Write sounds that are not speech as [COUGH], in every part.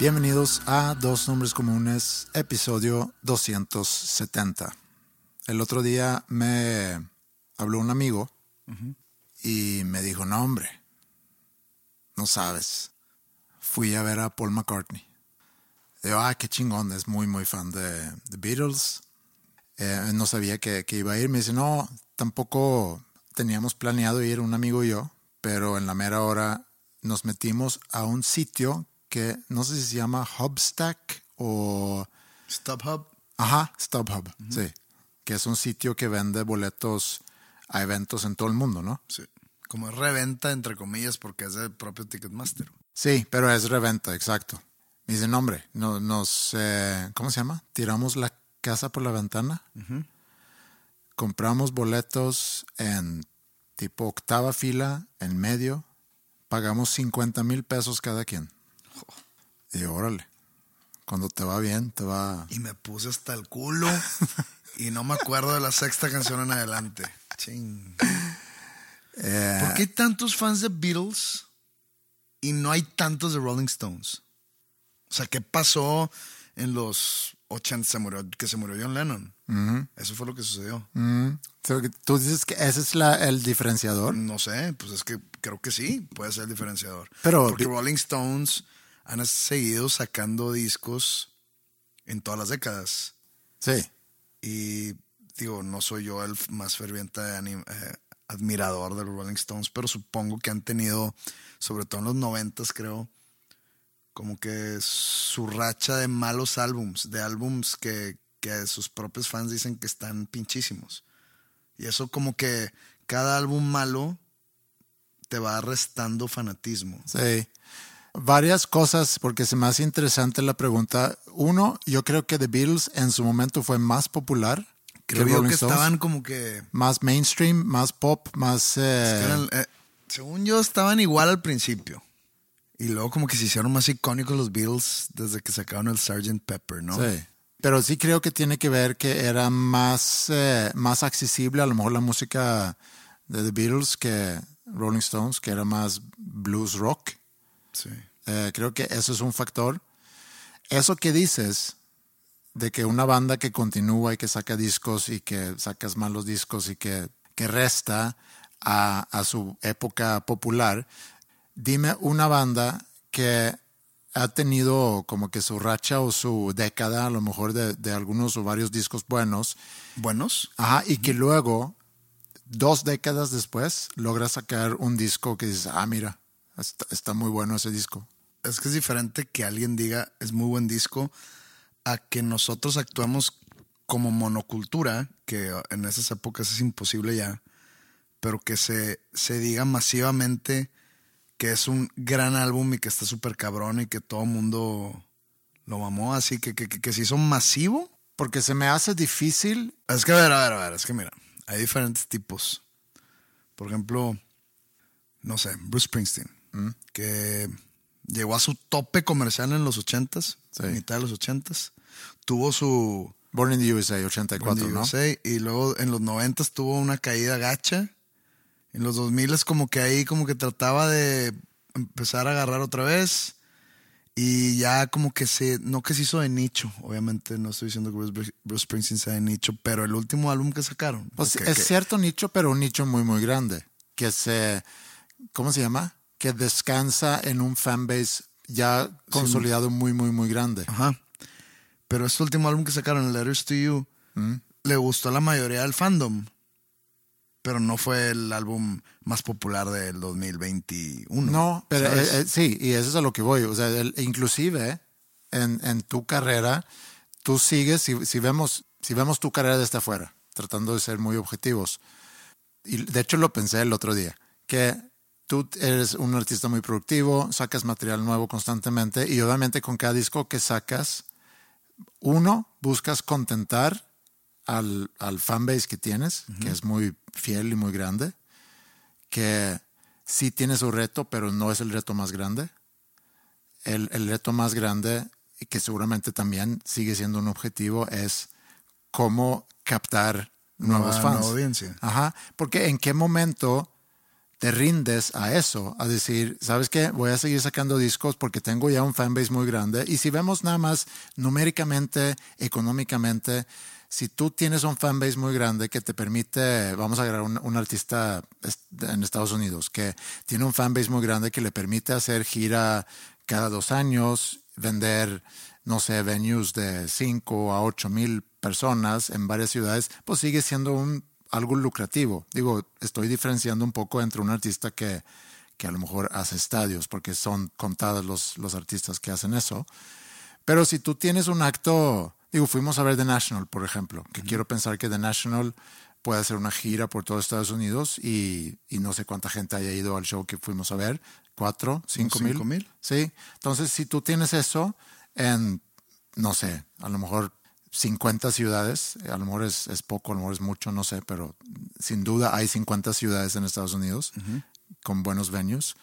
Bienvenidos a Dos Nombres Comunes, episodio 270. El otro día me habló un amigo y me dijo, no hombre, no sabes, fui a ver a Paul McCartney. Digo, ah, qué chingón, es muy, muy fan de The Beatles. Eh, no sabía que, que iba a ir. Me dice, no, tampoco teníamos planeado ir un amigo y yo, pero en la mera hora nos metimos a un sitio que no sé si se llama Hubstack o... StubHub. Ajá, StubHub, sí. Que es un sitio que vende boletos a eventos en todo el mundo, ¿no? Sí. Como es reventa, entre comillas, porque es del propio Ticketmaster. Sí, pero es reventa, exacto. Me dice, no, hombre, no, nos, eh, ¿cómo se llama? Tiramos la casa por la ventana. Compramos boletos en tipo octava fila, en medio. Pagamos 50 mil pesos cada quien. Y órale, cuando te va bien, te va... Y me puse hasta el culo. y no me acuerdo de la sexta canción en adelante. Ching. Eh, ¿Por qué hay tantos fans de Beatles y no hay tantos de Rolling Stones? O sea, ¿qué pasó en los 80 se murió, que se murió John Lennon? Eso fue lo que sucedió. so que Tú dices que ese es la, el diferenciador. No sé, pues es que creo que sí, puede ser el diferenciador. Pero- Porque Rolling Stones han seguido sacando discos en todas las décadas. Sí. Y digo, no soy yo el más ferviente eh, admirador de los Rolling Stones, pero supongo que han tenido, sobre todo en los noventas, creo, como que su racha de malos álbums, de álbums que, que sus propios fans dicen que están pinchísimos. Y eso como que cada álbum malo te va restando fanatismo. Sí. Varias cosas, porque se me hace interesante la pregunta. Uno, yo creo que The Beatles en su momento fue más popular Creo que estaban como que... Más mainstream, más pop, más... eh, eran, eh, según yo, estaban igual al principio. Y luego como que se hicieron más icónicos los Beatles desde que sacaron el Sgt. Pepper, ¿no? Sí. Pero sí creo que tiene que ver que era más, eh, más accesible a lo mejor la música de The Beatles que Rolling Stones, que era más blues rock. Sí. Eh, creo que eso es un factor. Eso que dices de que una banda que continúa y que saca discos y que sacas malos discos y que, que resta a, a su época popular, dime una banda que ha tenido como que su racha o su década, a lo mejor de, de algunos o varios discos buenos, ¿Buenos? Ajá, y que luego, dos décadas después, logra sacar un disco que dices, ah, mira, está, muy bueno ese disco. Es que es diferente que alguien diga es muy buen disco a que nosotros actuamos como monocultura, que en esas épocas es imposible ya, pero que se, se diga masivamente que es un gran álbum y que está súper cabrón y que todo mundo lo mamó, así que, que, que, que se hizo masivo. Porque se me hace difícil. Es que, a ver, a ver, a ver, es que mira, hay diferentes tipos. Por ejemplo, no sé, Bruce Springsteen, que llegó a su tope comercial en los ochentas, Sí. mitad de los ochentas. Tuvo su, Born in the USA, 84, Born in the ¿no? USA, y luego en los 90 tuvo una caída gacha. En los 2000 es como que ahí como que trataba de empezar a agarrar otra vez. Y ya como que se, no que se hizo de nicho, obviamente no estoy diciendo que Bruce, Bruce Springsteen sea de nicho, pero el último álbum que sacaron. Pues es cierto nicho, pero un nicho muy, muy grande. Que se, ¿cómo se llama? Que descansa en un fanbase ya consolidado muy, muy, muy grande. Ajá. Pero este último álbum que sacaron, Letters to You, Mm. le gustó a la mayoría del fandom. Pero no fue el álbum más popular del 2021. No, pero eh, eh, sí, y eso es a lo que voy. O sea, el- inclusive en, en tu carrera, tú sigues, si, si vemos, si vemos tu carrera desde afuera, tratando de ser muy objetivos. Y de hecho lo pensé el otro día, que tú eres un artista muy productivo, sacas material nuevo constantemente y obviamente con cada disco que sacas, uno, buscas contentar al, al fanbase que tienes, que es muy fiel y muy grande, que sí tiene su reto, pero no es el reto más grande. El, el reto más grande, y que seguramente también sigue siendo un objetivo, es cómo captar nuevos Nueva- fans. nueva audiencia. Ajá, porque en qué momento te rindes a eso, a decir, ¿sabes qué? Voy a seguir sacando discos porque tengo ya un fanbase muy grande. Y si vemos nada más numéricamente, económicamente, si tú tienes un fanbase muy grande que te permite, vamos a agarrar un, un artista en Estados Unidos que tiene un fanbase muy grande que le permite hacer gira cada dos años, vender, no sé, venues de 5 a 8 mil personas en varias ciudades, pues sigue siendo un, algo lucrativo. Digo, estoy diferenciando un poco entre un artista que, que a lo mejor hace estadios, porque son contados los, los artistas que hacen eso. Pero si tú tienes un acto, digo, fuimos a ver The National, por ejemplo, que quiero pensar que The National puede hacer una gira por todo Estados Unidos y, y no sé cuánta gente haya ido al show que fuimos a ver, cuatro, cinco mil. cinco mil. Sí, entonces si tú tienes eso en, no sé, a lo mejor 50 ciudades, a lo mejor es, es poco, a lo mejor es mucho, no sé, pero sin duda hay 50 ciudades en Estados Unidos con buenos venues.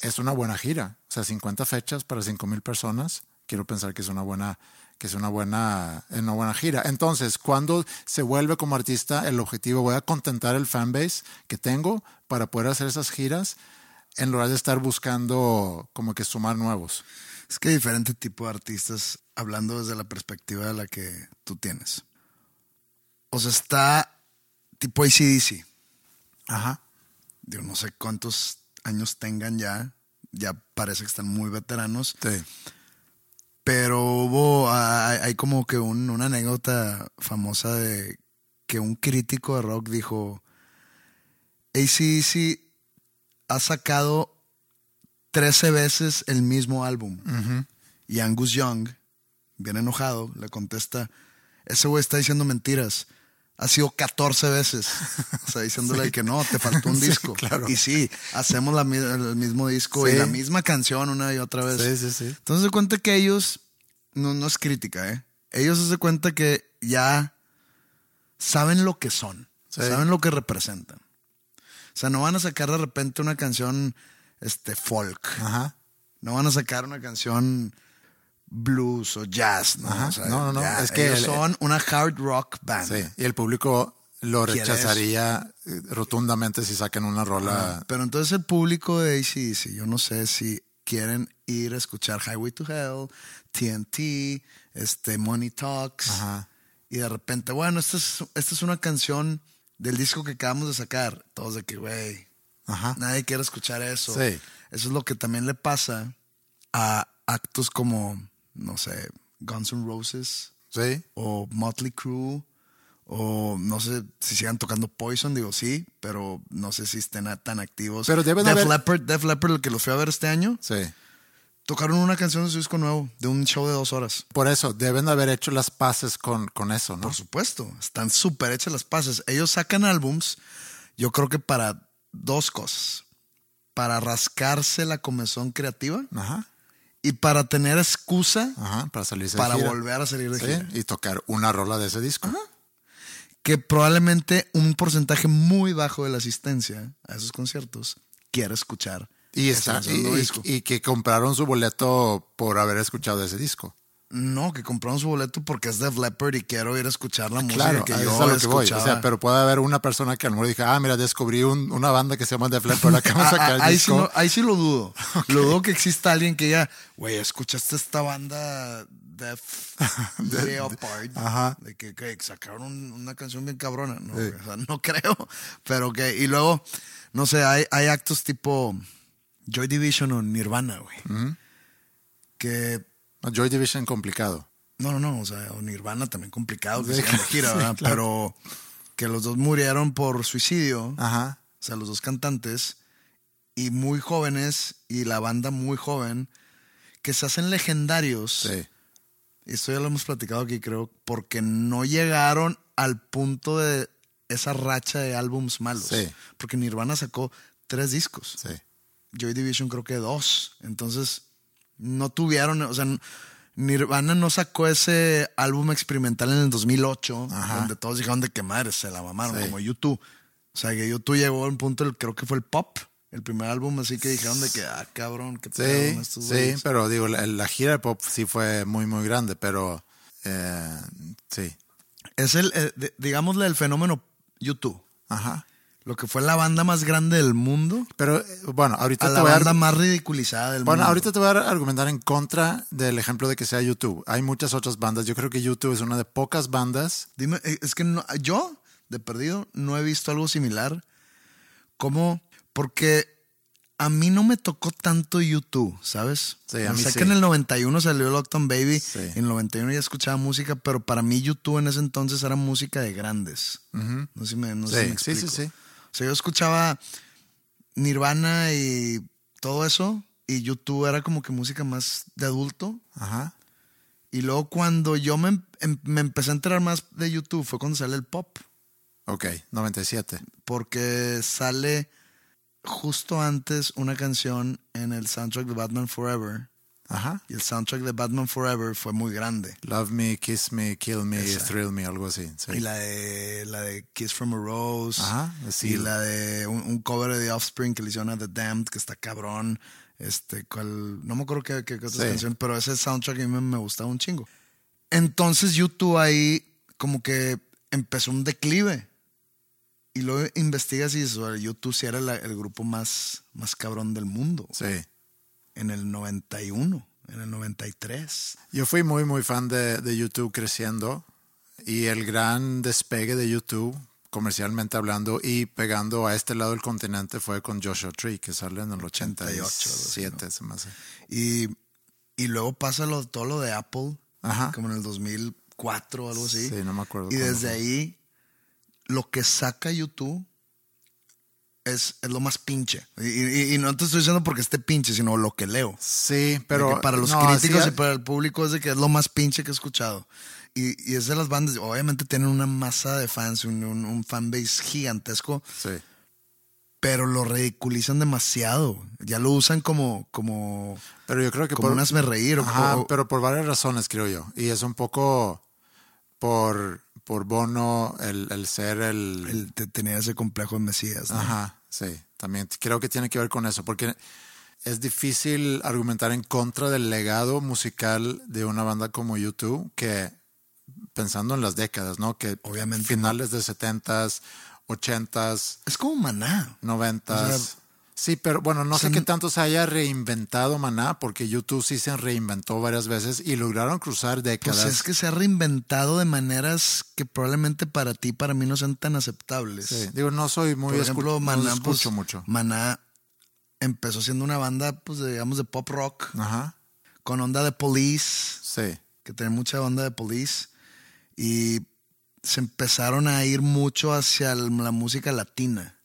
Es una buena gira, o sea, 50 fechas para 5 mil personas. Quiero pensar que es una buena, que es una buena, una buena gira. Entonces, cuando se vuelve como artista, el objetivo, voy a contentar el fanbase que tengo para poder hacer esas giras en lugar de estar buscando como que sumar nuevos. Es que hay diferente tipo de artistas, hablando desde la perspectiva de la que tú tienes. O sea, está tipo ACDC. Ajá. Digo, no sé cuántos años tengan ya. Ya parece que están muy veteranos. Sí. Pero hubo, hay, hay como que un- una anécdota famosa de que un crítico de rock dijo, ACDC ha sacado 13 veces el mismo álbum. Y Angus Young, bien enojado, le contesta, ese güey está diciendo mentiras. Ha sido 14 veces. O sea, diciéndole [LAUGHS] que no, te faltó un [LAUGHS] Sí, disco. claro. Y sí, hacemos la el mismo disco y la misma canción una y otra vez. Sí, sí, sí. Entonces se cuenta que ellos, no, no es crítica, ¿eh? Ellos se cuenta que ya saben lo que son, saben lo que representan. O sea, no van a sacar de repente una canción este, folk, Ajá. no van a sacar una canción blues o jazz, ¿no? Ajá. O sea, No, no, no, ya, es que ellos el- son una hard rock band. Sí. Y el público lo rechazaría eh, rotundamente si sacan una rola. Ajá. Pero entonces el público de ACDC, yo no sé si quieren ir a escuchar Highway to Hell, TNT, este, Money Talks. Ajá. Y de repente, bueno, esta es, esta es una canción del disco que acabamos de sacar. Todos de que, güey, Ajá. nadie quiere escuchar eso. Sí. Eso es lo que también le pasa a actos como, no sé, Guns N' Roses Sí. o Motley Crue o no sé si sigan tocando Poison, digo sí, pero no sé si estén tan activos. Pero deben Def haber- Leppard, Def Leppard, el que lo fui a ver este año, Sí. tocaron una canción de su disco nuevo, de un show de dos horas. Por eso, deben de haber hecho las paces con, con eso, ¿no? Por supuesto, están súper hechas las pases. Ellos sacan álbums, yo creo que para dos cosas. Para rascarse la comezón creativa Ajá. y para tener excusa Ajá. Para salirse para de gira. volver a salir de Sí, gira. Y tocar una rola de ese disco. Que probablemente un porcentaje muy bajo de la asistencia a esos conciertos quiere escuchar. Y, ese está, y, y- disco. y que compraron su boleto por haber escuchado ese disco. No, que compraron su boleto porque es Def Leppard y quiero ir a escuchar la música Claro, que eso yo es a lo que voy. O sea, pero puede haber una persona que a lo mejor diga, ah, mira, descubrí un- una banda que se llama Def Leppard, acabo de Ah, sacar ah, el ahí, sí disco. no- ahí sí lo dudo. [LAUGHS] Lo dudo que exista alguien que ya, güey, ¿escuchaste esta banda Def [LAUGHS] Leppard? Ajá. De que, que sacaron un- una canción bien cabrona. No, o sea, no [LAUGHS] creo. Pero que, y luego, no sé, hay, hay actos tipo Joy Division o Nirvana, güey. Que Joy Division complicado. No, no, no, o sea, Nirvana también complicado que Sí, gira, [LAUGHS] claro. Pero que los dos murieron por suicidio, Ajá. o sea, los dos cantantes, y muy jóvenes, y la banda muy joven, que se hacen legendarios. Sí. Y esto ya lo hemos platicado aquí, creo, porque no llegaron al punto de esa racha de álbums malos. Sí. Porque Nirvana sacó tres discos. Sí. Joy Division creo que dos. Entonces, no tuvieron, o sea, Nirvana no sacó ese álbum experimental en el 2008, Ajá. donde todos dijeron de que madre, se la mamaron, Sí. como YouTube. O sea, que YouTube llegó a un punto, del- creo que fue el pop, el primer álbum, así que dijeron de que, ah, cabrón, qué pedo Sí, estos sí, pero digo, la, la gira de pop sí fue muy, muy grande, pero eh, sí. Es el, eh, digámosle, el fenómeno YouTube. Ajá. Lo que fue la banda más grande del mundo Pero eh, bueno, ahorita a te la voy banda más ridiculizada del Bueno, mundo. ahorita te voy a argumentar en contra del ejemplo de que sea YouTube. Hay muchas otras bandas. Yo creo que YouTube es una de pocas bandas. Dime, eh, es que no- yo, de perdido, no he visto algo similar. ¿Cómo? Porque a mí no me tocó tanto YouTube, ¿sabes? Sí, a mí sea sí. que en el 91 salió Lockdown Baby. Sí. En el 91 ya escuchaba música, pero para mí YouTube en ese entonces era música de grandes. No sé si me, no sé si me Sí, sí, sí, sí. O sea, yo escuchaba Nirvana y todo eso, y YouTube era como que música más de adulto. Ajá. Y luego cuando yo me, em- me empecé a enterar más de YouTube fue cuando sale el pop. Ok, 97. Porque sale justo antes una canción en el soundtrack de Batman Forever. Ajá. Y el soundtrack de Batman Forever fue muy grande. Love me, kiss me, kill me, Esa. thrill me, algo así. sí. Y la de, la de Kiss from a Rose. Ajá, y la de un, un cover de The Offspring que le hicieron a The Damned, que está cabrón. Este, cual, no me acuerdo qué, qué, qué otra Sí. canción, pero ese soundtrack a mí me, me gustaba un chingo. Entonces YouTube ahí como que empezó un declive. Y luego investigas y dices, "Bueno, YouTube sí era la- el grupo más, más cabrón del mundo. Sí. En el 91, en el 93. Yo fui muy, muy fan de, de YouTube creciendo y el gran despegue de YouTube, comercialmente hablando y pegando a este lado del continente, fue con Joshua Tree, que sale en el 88, 87, se me hace. Y, y luego pasa lo, todo lo de Apple, Ajá. como en el 2004 o algo así. Sí, no me acuerdo Y desde fue. ahí, lo que saca YouTube es, es lo más pinche. Y, y- y no te estoy diciendo porque esté pinche, sino lo que leo. Sí, pero. para los no, críticos sí, y para el público es de que es lo más pinche que he escuchado. Y, y es de las bandas, obviamente tienen una masa de fans, un, un, un fanbase gigantesco, Sí. pero lo ridiculizan demasiado. Ya lo usan como, como, Pero yo creo que como un hazme reír. o- Ajá, o- pero por varias razones, creo yo. Y es un poco por, por Bono el, el ser el, el- te- tenía ese complejo de Mesías. ¿no? Ajá, sí. También creo que tiene que ver con eso, porque es difícil argumentar en contra del legado musical de una banda como YouTube, que pensando en las décadas, ¿no? Que Obviamente. finales de 70s, 80s, Es como maná. 90s. O sea, sí, pero bueno, no o sea, sé qué tanto se haya reinventado Maná, porque YouTube sí se reinventó varias veces y lograron cruzar décadas. Pues es que se ha reinventado de maneras que probablemente para ti, para mí no sean tan aceptables. Sí, Digo, no soy muy Por ejemplo, no Maná, escucho pues, mucho. Maná empezó siendo una banda, pues, de- digamos, de pop rock, Ajá, con onda de police, sí. que tiene mucha onda de police, y se empezaron a ir mucho hacia la música latina.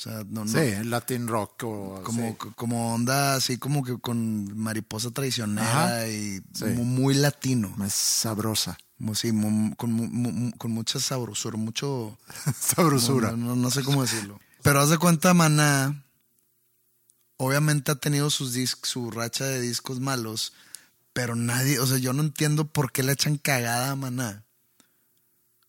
O sea, no, no- Sí, Latin rock o como, sí. como onda así como que con mariposa traicionera Ajá. y Sí. muy latino. Es sabrosa. Sí, con, con mucha sabrosura, mucho... [LAUGHS] Sabrosura. No, no- sé cómo decirlo. [LAUGHS] Pero haz de cuenta, Maná, obviamente ha tenido sus dis- su racha de discos malos, pero nadie, o sea, yo no entiendo por qué le echan cagada a Maná.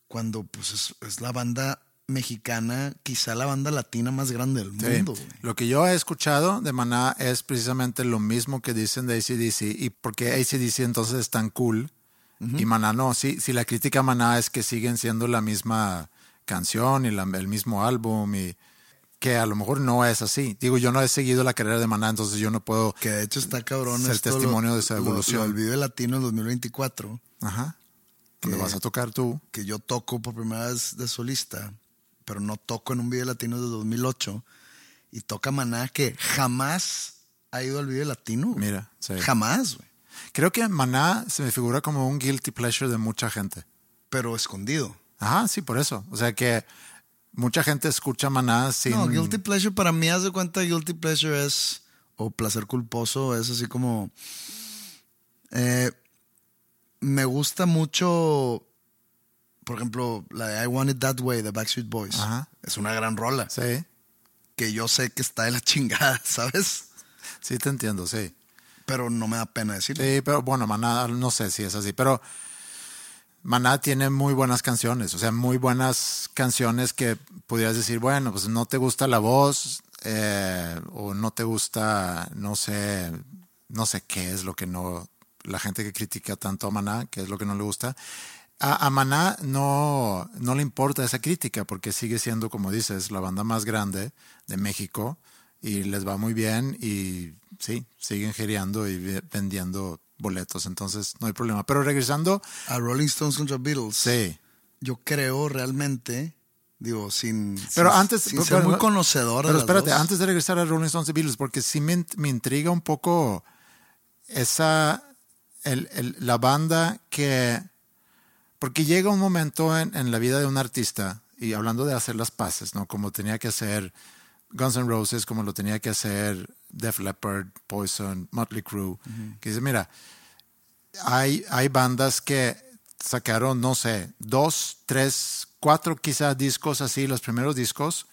Cuando pues es, es la banda mexicana, quizá la banda latina más grande del mundo. Lo que yo he escuchado de Maná es precisamente lo mismo que dicen de ACDC y porque ACDC entonces es tan cool y Maná no. Sí, si la crítica a Maná es que siguen siendo la misma canción y la- el mismo álbum y que a lo mejor no es así. Digo, yo no he seguido la carrera de Maná, entonces yo no puedo... Que de hecho está cabrón. Ser esto, testimonio de esa evolución. Del Vive Latino en 2024, Ajá. Que- vas a tocar tú. que yo toco por primera vez de solista, pero no toco en un Vive Latino de 2008. Y toca Maná que jamás ha ido al Vive Latino. Mira, sí. Jamás, güey. Creo que Maná se me figura como un guilty pleasure de mucha gente. Pero escondido. Ajá, sí, por eso. O sea que mucha gente escucha Maná sin... No, Guilty Pleasure para mí, haz de cuenta, Guilty Pleasure es, o placer culposo, es así como... eh, me gusta mucho, por ejemplo, la de I Want It That Way de Backstreet Boys. Ajá. Es una gran rola, Sí, que yo sé que está de la [LAUGHS] chingada, ¿sabes? sí te entiendo, sí. Pero no me da pena decirlo. Sí, pero bueno, Maná, no sé si es así, pero Maná tiene muy buenas canciones, o sea, muy buenas canciones que pudieras decir, bueno, pues no te gusta la voz eh, o no te gusta, no sé, no sé qué es lo que no, la gente que critica tanto a Maná, qué es lo que no le gusta. A, a Maná no, no le importa esa crítica porque sigue siendo, como dices, la banda más grande de México y les va muy bien y sí, siguen gireando y ve- vendiendo boletos, entonces no hay problema. Pero regresando, A Rolling Stones contra Beatles. sí. Yo creo realmente, digo, sin, Pero sin- antes, sin pero- ser muy conocedor Pero espérate, dos. antes de regresar a Rolling Stones y Beatles, porque sí me, me intriga un poco esa, el- el- la banda que, porque llega un momento en, en la vida de un artista, y hablando de hacer las paces, ¿no? Como tenía que hacer Guns N' Roses, como lo tenía que hacer Def Leppard, Poison, Motley Crue, que dice, mira, hay, hay bandas que sacaron, no sé, dos, tres, cuatro quizás discos así, los primeros discos,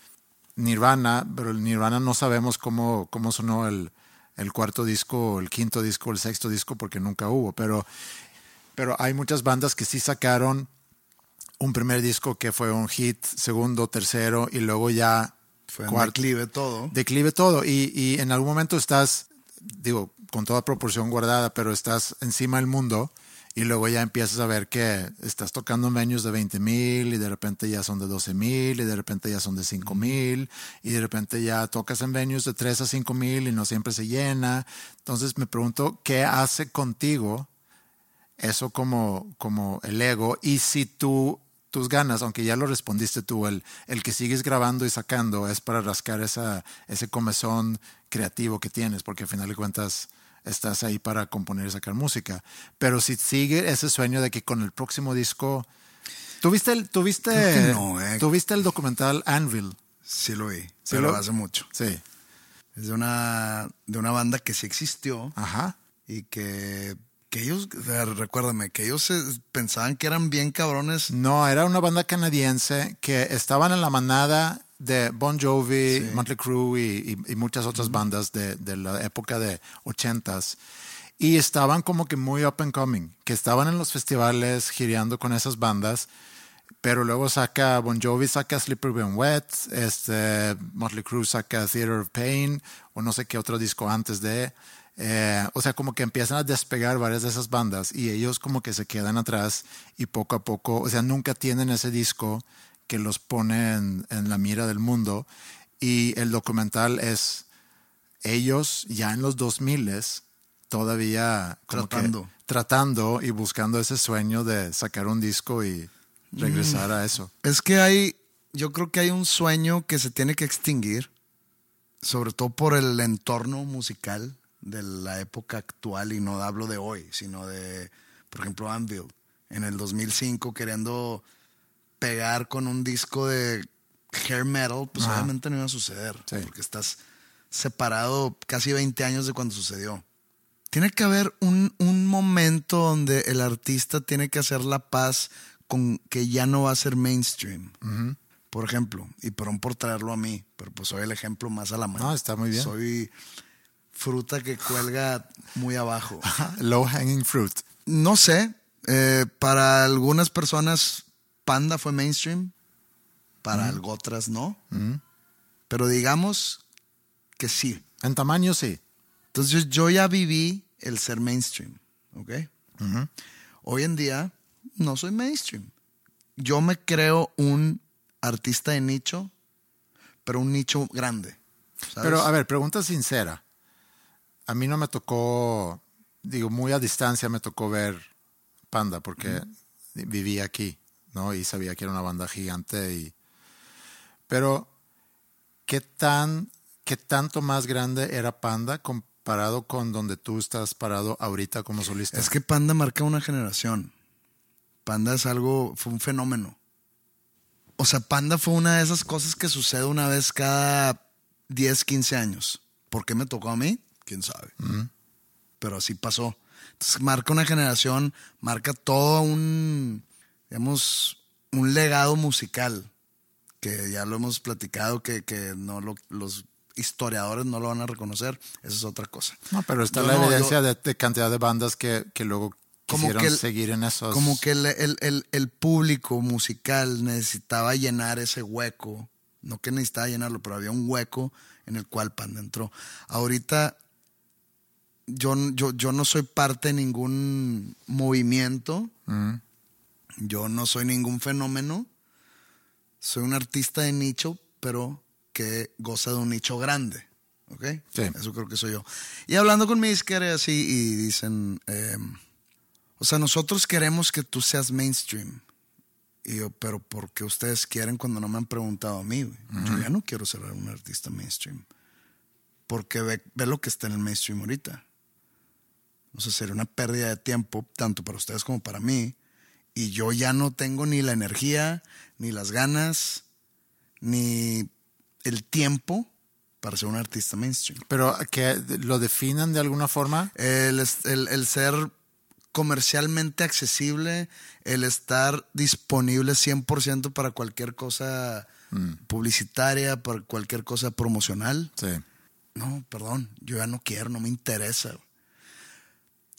Nirvana, pero el Nirvana no sabemos cómo, cómo sonó el, el cuarto disco, el quinto disco, el sexto disco, porque nunca hubo, pero, pero hay muchas bandas que sí sacaron un primer disco que fue un hit, segundo, tercero, y luego ya Fue cuarto declive todo. declive todo y, y en algún momento estás, digo, con toda proporción guardada, pero estás encima del mundo y luego ya empiezas a ver que estás tocando menús de 20 mil y de repente ya son de 12 mil y de repente ya son de 5 mil y de repente ya tocas en venues de 3 a 5 mil y no siempre se llena. Entonces me pregunto, ¿qué hace contigo eso como, como el ego? Y si tú, tus ganas, aunque ya lo respondiste tú, el, el que sigues grabando y sacando es para rascar esa, ese comezón creativo que tienes, porque al final de cuentas estás ahí para componer y sacar música. Pero si sigue ese sueño de que con el próximo disco... ¿Tuviste el, tuviste, no, eh. ¿tuviste el documental Anvil? Sí lo vi, Sí pero lo- hace mucho. Sí. Es de una, de una banda que sí existió Ajá. y que, que ellos, recuérdame, que ellos pensaban que eran bien cabrones. No, era una banda canadiense que estaban en la manada de Bon Jovi, Sí. Motley Crue y, y- y muchas otras bandas de, de la época de ochentas. Y estaban como que muy up and coming, que estaban en los festivales gireando con esas bandas. Pero luego saca Bon Jovi, saca Slippery When Wet, este, Motley Crue saca Theater of Pain, o no sé qué otro disco antes de. Eh, o sea, como que empiezan a despegar varias de esas bandas y ellos como que se quedan atrás y poco a poco, o sea, nunca tienen ese disco que los pone en, en la mira del mundo. Y el documental es ellos ya en los 2000 todavía como que Tratando. tratando y buscando ese sueño de sacar un disco y regresar a eso. Es que hay, yo creo que hay un sueño que se tiene que extinguir, sobre todo por el entorno musical de la época actual, y no hablo de hoy, sino de, por ejemplo, Anvil, en el 2005 queriendo pegar con un disco de hair metal, pues Ajá. obviamente no iba a suceder, Sí. porque estás separado casi 20 años de cuando sucedió. Tiene que haber un, un momento donde el artista tiene que hacer la paz con que ya no va a ser mainstream. Por ejemplo, y perdón por traerlo a mí, pero pues soy el ejemplo más a la mano. No, está muy bien. Soy fruta que cuelga muy abajo. Low hanging fruit. No sé, eh, para algunas personas Panda fue mainstream. para algo otras no. Pero digamos que sí. En tamaño sí. Entonces yo, ya viví el ser mainstream, ¿ok? Hoy en día no soy mainstream. Yo me creo un artista de nicho, pero un nicho grande. ¿sabes? Pero a ver, pregunta sincera. A mí no me tocó, digo, muy a distancia me tocó ver Panda porque vivía aquí, ¿no? Y sabía que era una banda gigante y... Pero, ¿qué tan, qué tanto más grande era Panda comparado con donde tú estás parado ahorita como solista? Es que Panda marca una generación. Panda es algo, fue un fenómeno. O sea, Panda fue una de esas cosas que sucede una vez cada 10, 15 años. ¿Por qué me tocó a mí? ¿Quién sabe? Pero así pasó. Entonces marca una generación, marca todo un, digamos, un legado musical, que ya lo hemos platicado, que, que no lo- los historiadores no lo van a reconocer. Esa es otra cosa. No, pero está Yo la no, evidencia yo- de, de cantidad de bandas que, que luego Como quisieron que el- seguir en esos... Como que el, el- el- el público musical necesitaba llenar ese hueco. No que necesitaba llenarlo, pero había un hueco en el cual Panda entró. Ahorita yo, yo, yo no soy parte de ningún movimiento. Yo no soy ningún fenómeno. Soy un artista de nicho, pero que goza de un nicho grande. ¿Ok? Sí. Eso creo que soy yo. Y hablando con mi disquera así y dicen... em, o sea, nosotros queremos que tú seas mainstream. Y yo, pero ¿por qué ustedes quieren cuando no me han preguntado a mí? Yo ya no quiero ser un artista mainstream. Porque ve, ve lo que está en el mainstream ahorita. O sea, sería una pérdida de tiempo, tanto para ustedes como para mí. Y yo ya no tengo ni la energía, ni las ganas, ni el tiempo para ser un artista mainstream. Pero que lo definan de alguna forma. El, el- el ser comercialmente accesible, el estar disponible 100% para cualquier cosa publicitaria, para cualquier cosa promocional. Sí. No, perdón, yo ya no quiero, no me interesa.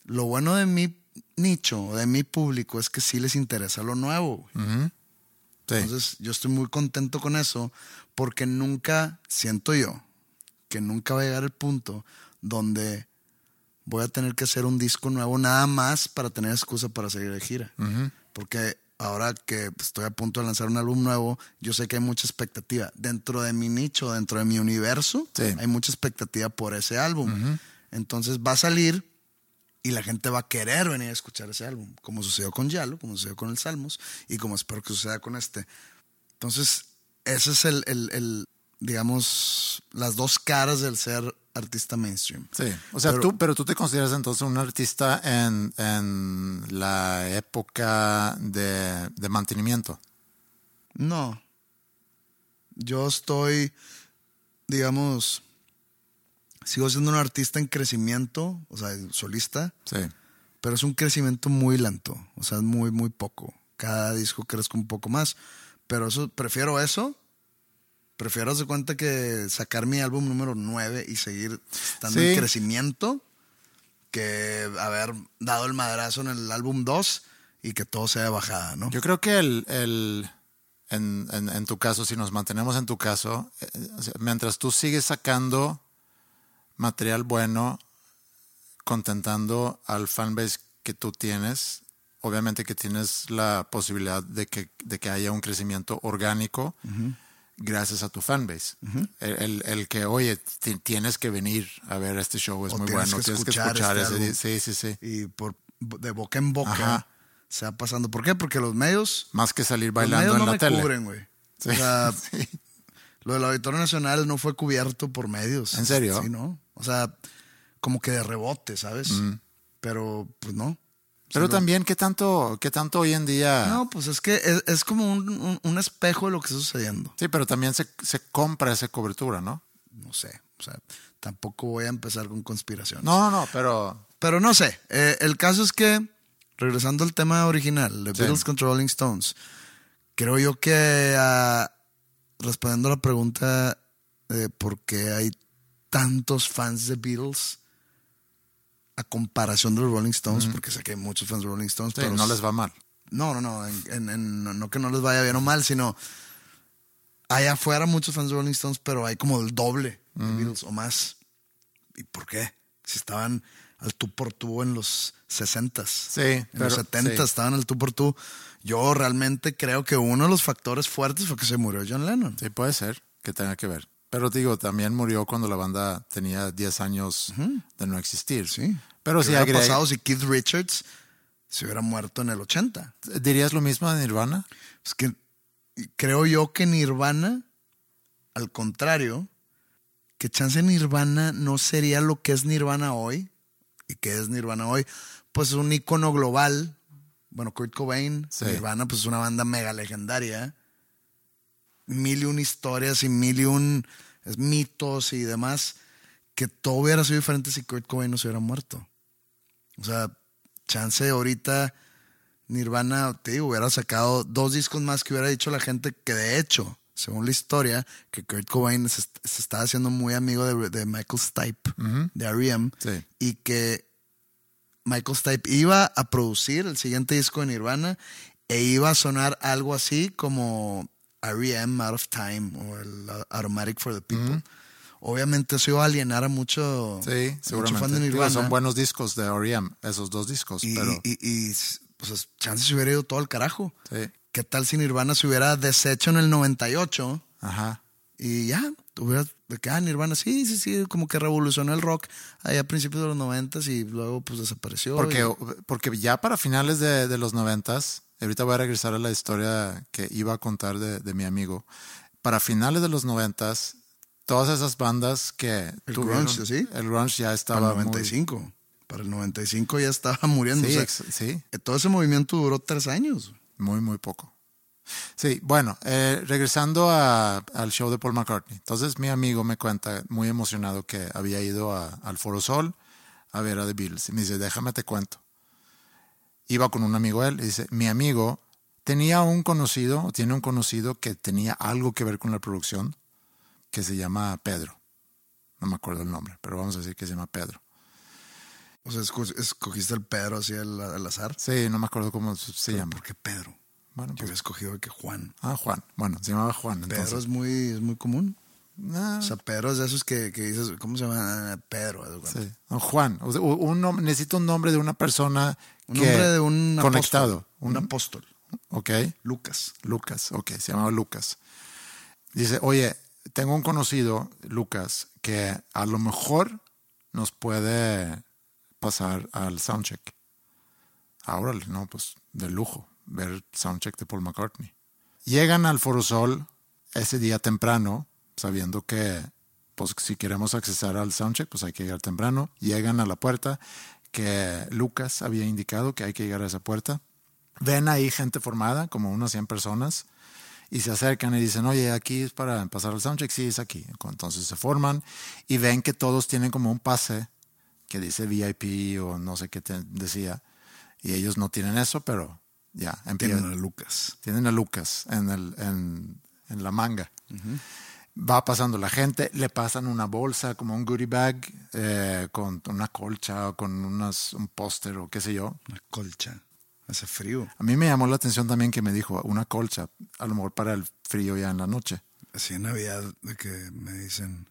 Lo bueno de mi nicho, de mi público, es que sí les interesa lo nuevo. Sí. Entonces, yo estoy muy contento con eso porque nunca, siento yo, que nunca va a llegar el punto donde voy a tener que hacer un disco nuevo nada más para tener excusa para seguir de gira. Porque ahora que estoy a punto de lanzar un álbum nuevo, yo sé que hay mucha expectativa. Dentro de mi nicho, dentro de mi universo, Sí. hay mucha expectativa por ese álbum. Entonces va a salir y la gente va a querer venir a escuchar ese álbum, como sucedió con Yalo, como sucedió con el Salmos y como espero que suceda con este. Entonces, ese es el, el- el, digamos, las dos caras del ser artista mainstream. Sí, o sea, Pero- tú, pero tú te consideras entonces un artista en, en la época de, de mantenimiento. No. Yo estoy, digamos, sigo siendo un artista en crecimiento, o sea, solista, Sí. pero es un crecimiento muy lento, o sea, muy, muy poco. Cada disco crezco un poco más, pero eso, prefiero eso. Prefiero hacer cuenta que sacar mi álbum número 9 y seguir estando Sí. en crecimiento que haber dado el madrazo en el álbum 2 y que todo sea de bajada, ¿no? Yo creo que el, el- en, en- en tu caso, si nos mantenemos en tu caso, eh, mientras tú sigues sacando material bueno, contentando al fanbase que tú tienes, obviamente que tienes la posibilidad de que, de que haya un crecimiento orgánico gracias a tu fanbase. el, el- el que, oye, ti- tienes que venir a ver este show, es O muy tienes bueno, que tienes que escuchar este ese. Sí, sí, sí. y por de boca en boca Ajá. se va pasando. ¿Por qué? Porque los medios, Más que salir los bailando medios en no la me tele. cubren, güey. Sí, O sea, [LAUGHS] sí. lo del Auditorio Nacional no fue cubierto por medios. ¿En serio? Sí, ¿no? O sea, como que de rebote, ¿sabes? Pero, pues no. Pero también, ¿qué tanto, ¿qué tanto hoy en día? No, pues es que es, es como un, un- un espejo de lo que está sucediendo. Sí, pero también se, se compra esa cobertura, ¿no? No sé. O sea, tampoco voy a empezar con conspiraciones. No, no, pero Pero no sé. Eh, el caso es que, regresando al tema original, de Sí. Beatles contra Rolling Stones, creo yo que ah, respondiendo a la pregunta de por qué hay tantos fans de Beatles a comparación de los Rolling Stones, porque sé que hay muchos fans de Rolling Stones, sí, pero no les va mal. no, no, no, en- en- en- no- no que no les vaya bien o mal, sino Allá afuera muchos fans de Rolling Stones, pero hay como el doble de Beatles o más. ¿Y por qué? Si estaban al tú por tú en los 60s. Sí, En pero- los 70 sí. estaban al tú por tú. Yo realmente creo que uno de los factores fuertes fue que se murió John Lennon. Sí, puede ser que tenga que ver. Pero digo, también murió cuando la banda tenía 10 años de no existir. Sí. Pero ¿Qué sí, hubiera pasado si Keith Richards se hubiera muerto en el 80? ¿dirías lo mismo de Nirvana? Es que creo yo que Nirvana, al contrario, que chance Nirvana no sería lo que es Nirvana hoy. ¿Y qué es Nirvana hoy? Pues es un icono global. Bueno, Kurt Cobain, Sí. Nirvana, pues es una banda mega legendaria. Mil y un historias y mil y un mitos y demás. Que todo hubiera sido diferente si Kurt Cobain no se hubiera muerto. O sea, chance ahorita Nirvana, te digo, hubiera sacado dos discos más que hubiera dicho la gente que de hecho, según la historia, que Kurt Cobain se, se estaba haciendo muy amigo de, de Michael Stipe, de R.E.M., Sí. y que Michael Stipe iba a producir el siguiente disco de Nirvana e iba a sonar algo así como R.E.M. Out of Time o el Automatic for the People. Obviamente eso iba a alienar a mucho, Sí, mucho seguramente. fan de Digo, Nirvana. son buenos discos de R.E.M., esos dos discos, Y, pero... y, y, pues, chance se hubiera ido todo al carajo. Sí. ¿Qué tal si Nirvana se hubiera deshecho en el 98 Ajá. y ya, hubiera de que, ah, Nirvana, sí, sí, sí, como que revolucionó el rock ahí a principios de los 90 y luego pues desapareció. Porque, y- porque ya para finales de, de los noventas, ahorita voy a regresar a la historia que iba a contar de, de mi amigo. Para finales de los noventas, todas esas bandas que El tuvieron- grunge, ¿sí? el grunge ya para estaba el muy- 95. Para el 95 ya estaba muriendo. sí, o sea, ex- sí, todo ese movimiento duró tres años. muy, muy poco. Sí, bueno, eh, regresando a- al show de Paul McCartney. Entonces mi amigo me cuenta, muy emocionado, que había ido a- al Foro Sol a ver a The Beatles. Y me dice, déjame te cuento. Iba con un amigo él y dice, mi amigo tenía un conocido, tiene un conocido que tenía algo que ver con la producción, que se llama Pedro. No me acuerdo el nombre, pero vamos a decir que se llama Pedro. O sea, esco- escogiste el Pedro así al, al azar. Sí, no me acuerdo cómo se llama. ¿Por qué Pedro? Bueno, Yo pues, hubiera escogido de que Juan. ah, Juan. Bueno, se llamaba Juan. Pedro Entonces, es muy, es muy común. Ah, O sea, Pedro es de esos que, que dices, ¿cómo se llama? Pedro. Sí. No, Juan. O sea, un necesito un nombre de una persona Un que- nombre de un conectado. apóstol. Un apóstol. Ok. Lucas. Lucas. Ok, se llamaba Lucas. Dice, oye, tengo un conocido, Lucas, que a lo mejor nos puede pasar al soundcheck. Ahora, no, pues de lujo, ver soundcheck de Paul McCartney. Llegan al Foro Sol ese día temprano, sabiendo que pues si queremos accesar al soundcheck, pues hay que llegar temprano. Llegan a la puerta que Lucas había indicado que hay que llegar a esa puerta. Ven ahí gente formada, como unas 100 personas, y se acercan y dicen, oye, aquí es para pasar al soundcheck, sí, es aquí. Entonces se forman y ven que todos tienen como un pase que dice VIP o no sé qué te decía, y ellos no tienen eso, pero ya, empiezan. Tienen a Lucas. Tienen a Lucas en, el, en, en la manga. Va pasando la gente, le pasan una bolsa, como un goodie bag, eh, con una colcha o con unas, un póster o qué sé yo. Una colcha. Hace frío. A mí me llamó la atención también que me dijo una colcha, a lo mejor para el frío ya en la noche. Así en Navidad, de que me dicen,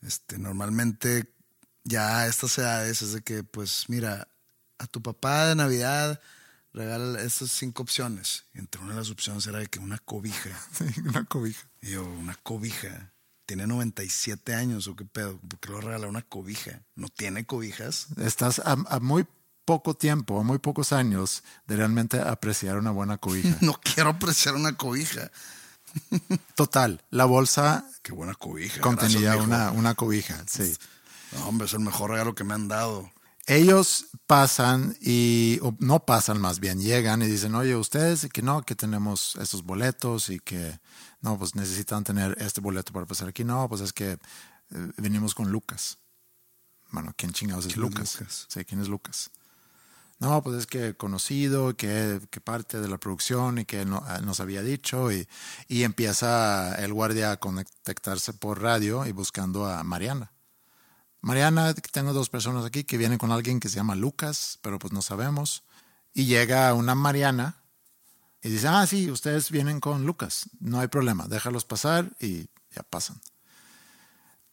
este, normalmente ya a estas edades es de que, pues, mira, a tu papá de Navidad regala estas cinco opciones. Entre una de las opciones era de que una cobija. [LAUGHS] Sí, una cobija. Y yo, una cobija. Tiene 97 años, ¿o qué pedo? ¿Por qué le regala una cobija? ¿No tiene cobijas? Estás a, a muy poco tiempo, a muy pocos años de realmente apreciar una buena cobija. [LAUGHS] No quiero apreciar una cobija. [LAUGHS] Total, la bolsa Qué buena cobija. contenía gracias, una, una cobija, sí. No, hombre, es el mejor regalo que me han dado. Ellos pasan y, o no pasan más bien, llegan y dicen, oye, ustedes que no, que tenemos estos boletos y que no, pues necesitan tener este boleto para pasar aquí. No, pues es que eh, venimos con Lucas. Bueno, ¿quién chingados es ¿Quién es Lucas? Lucas? Sí, ¿quién es Lucas? No, pues es que conocido, que, que parte de la producción y que no- ah, nos había dicho y, y empieza el guardia a conectarse por radio y buscando a Mariana. Mariana, tengo dos personas aquí que vienen con alguien que se llama Lucas, pero pues no sabemos. Y llega una Mariana Y dice, ah, sí, ustedes vienen con Lucas, no hay problema, déjalos pasar y ya pasan.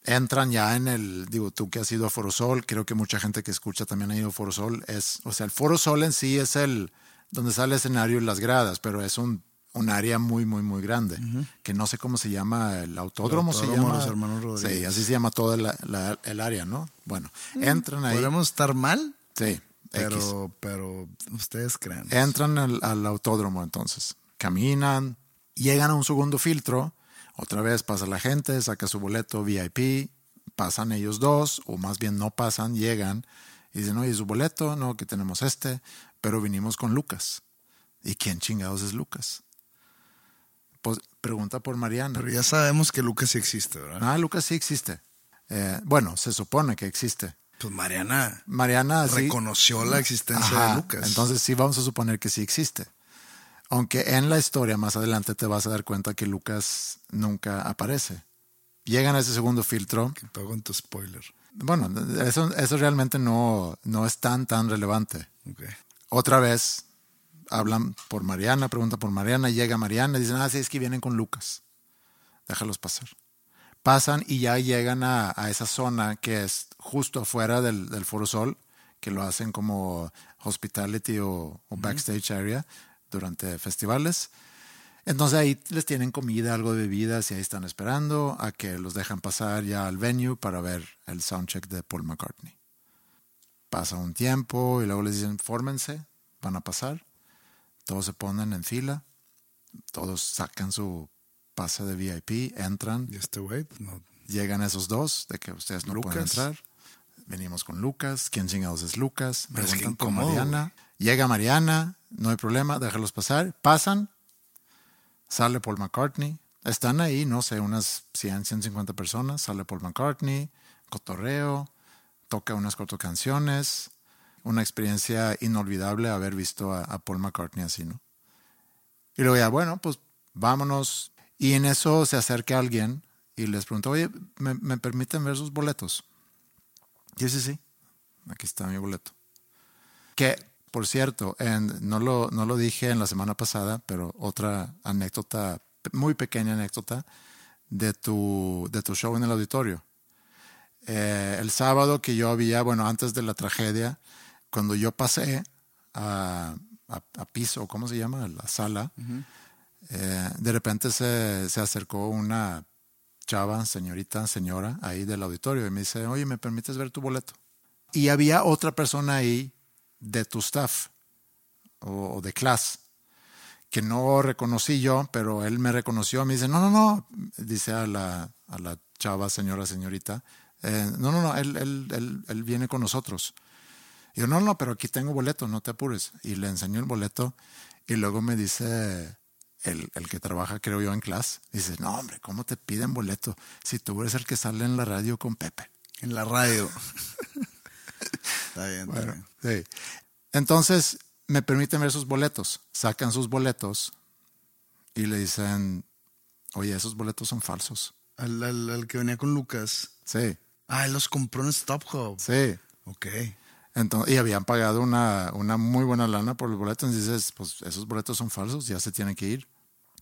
Entran ya en el, digo, tú que has ido a Forosol, creo que mucha gente que escucha también ha ido a Forosol, es, o sea, el Forosol en sí es el, donde sale el escenario y las gradas, pero es un, un área muy, muy, muy grande, que no sé cómo se llama, el autódromo, El se llama. de los hermanos Rodríguez. Sí, así se llama todo el, la- el área, ¿no? Bueno, entran ahí. Podemos estar mal, Sí, X. pero, pero ustedes crean. Entran al, al autódromo entonces, caminan, llegan a un segundo filtro, otra vez pasa la gente, saca su boleto VIP, pasan ellos dos, o más bien no pasan, llegan y dicen, oye, su boleto, no, que tenemos este, pero vinimos con Lucas. ¿Y quién chingados es Lucas? Pues pregunta por Mariana. Pero ya sabemos que Lucas sí existe, ¿verdad? Ah, Lucas sí existe. Eh, bueno, se supone que existe. Pues Mariana Mariana sí- reconoció la existencia Ajá, de Lucas. Entonces sí vamos a suponer que sí existe. Aunque en la historia más adelante te vas a dar cuenta que Lucas nunca aparece. Llegan a ese segundo filtro. ¿Qué pedo con tu spoiler? Bueno, eso, eso realmente no, no es tan, tan relevante. Ok. Otra vez hablan por Mariana, pregunta por Mariana, llega Mariana dicen, ah, sí, es que vienen con Lucas. Déjalos pasar. Pasan y ya llegan a, a esa zona que es justo afuera del, del Foro Sol, que lo hacen como hospitality o, o backstage area durante festivales. Entonces ahí les tienen comida, algo de bebidas y ahí están esperando a que los dejan pasar ya al venue para ver el soundcheck de Paul McCartney. Pasa un tiempo y luego les dicen, fórmense, van a pasar. Todos se ponen en fila, todos sacan su pase de VIP, entran, Y este güey, pues, no. llegan esos dos de que ustedes no pueden entrar. Venimos con Lucas. ¿Quién chingados es Lucas? Preguntan Mariana. Llega Mariana, no hay problema, déjalos pasar. Pasan, sale Paul McCartney. Están ahí, no sé, unas 100, 150 personas. Sale Paul McCartney, cotorreo, toca unas cuatro canciones. Una experiencia inolvidable haber visto a, Paul McCartney así, ¿no? Y luego ya, bueno, pues vámonos. Y en eso se acerca alguien y les pregunta, oye, ¿me, me permiten ver sus boletos? Sí, sí, sí. Aquí está mi boleto. Que, por cierto, en- no, lo, no lo dije en la semana pasada, pero otra anécdota, muy pequeña anécdota, de tu, de tu show en el auditorio. Eh, el sábado que yo había, bueno, antes de la tragedia, cuando yo pasé a, a- a piso, ¿cómo se llama? A la sala, eh, de repente se, se acercó una chava, señorita, señora, ahí del auditorio y me dice, oye, ¿me permites ver tu boleto? Y había otra persona ahí de tu staff o, o de clase que no reconocí yo, pero él me reconoció. Me dice, no, no, no, dice a la, a la chava, señora, señorita, eh, no, no, no, él, él, él, él viene con nosotros. Yo, no, no, pero aquí tengo boleto, no te apures. Y le enseñó el boleto y luego me dice el, el que trabaja, creo yo, en clase, dice, no, hombre, ¿cómo te piden boleto si tú eres el que sale en la radio con Pepe? En la radio. [LAUGHS] está bien, está Bueno, bien. sí. Entonces, me permiten ver sus boletos. Sacan sus boletos y le dicen, oye, esos boletos son falsos. Al, al- al que venía con Lucas. Sí, Ah, él los compró en Stop Hub. sí. Ok. Entonces, y habían pagado una, una muy buena lana por los boletos. Y dices, pues esos boletos son falsos, ya se tienen que ir.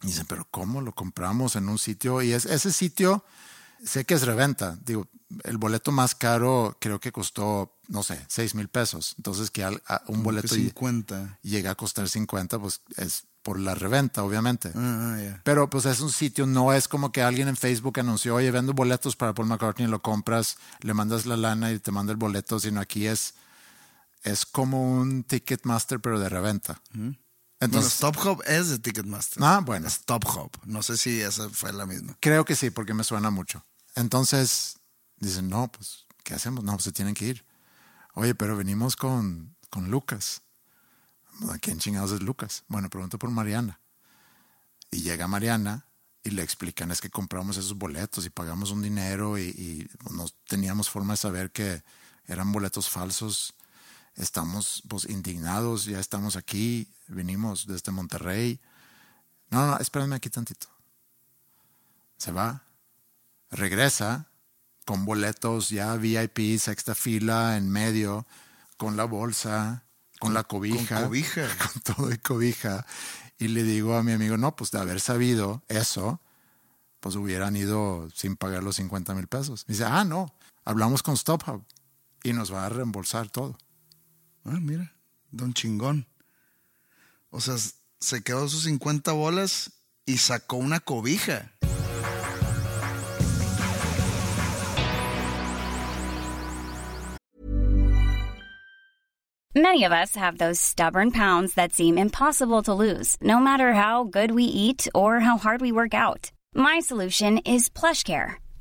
Y dicen, pero ¿cómo lo compramos en un sitio? Y es, ese sitio, sé que es reventa. Digo, el boleto más caro creo que costó, no sé, 6 mil pesos. Entonces, que al- a- un boleto Que lle- 50. llega a costar 50, pues es por la reventa, obviamente. Ah, ah, ya. Pero pues es un sitio, no es como que alguien en Facebook anunció, oye, vendo boletos para Paul McCartney, lo compras, le mandas la lana y te manda el boleto, sino aquí es, es como un Ticketmaster, pero de reventa. Bueno, Entonces, Stop Hub es de Ticketmaster. Ah, bueno. Stop Hub. No sé si esa fue la misma. creo que sí, porque me suena mucho. Entonces, dicen, no, pues, ¿qué hacemos? No, pues se tienen que ir. Oye, pero venimos con, con Lucas. ¿A quién chingados es Lucas? Bueno, pregunto por Mariana. Y llega Mariana y le explican, es que compramos esos boletos y pagamos un dinero y, y no teníamos forma de saber que eran boletos falsos. Estamos pues indignados, ya estamos aquí, venimos desde Monterrey. No, no, espérenme aquí tantito. Se va, regresa con boletos ya VIP, sexta fila, en medio, con la bolsa, con la cobija. Con cobija. [LAUGHS] Con todo y cobija. Y le digo a mi amigo, no, pues de haber sabido eso, pues hubieran ido sin pagar los 50 mil pesos. dice, ah, no, hablamos con StopHub y nos va a reembolsar todo. Ah, mira, don chingón. O sea, se quedó sus 50 bolas y sacó una cobija. Many of us have those stubborn pounds that seem impossible to lose, no matter how good we eat or how hard we work out. My solution is PlushCare.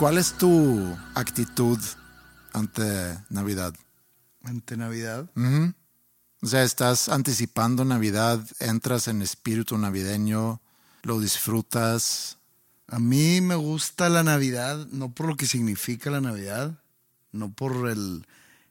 ¿Cuál es tu actitud ante Navidad? Ante Navidad. O sea, estás anticipando Navidad, entras en espíritu navideño, lo disfrutas. A mí me gusta la Navidad, no por lo que significa la Navidad, no por el,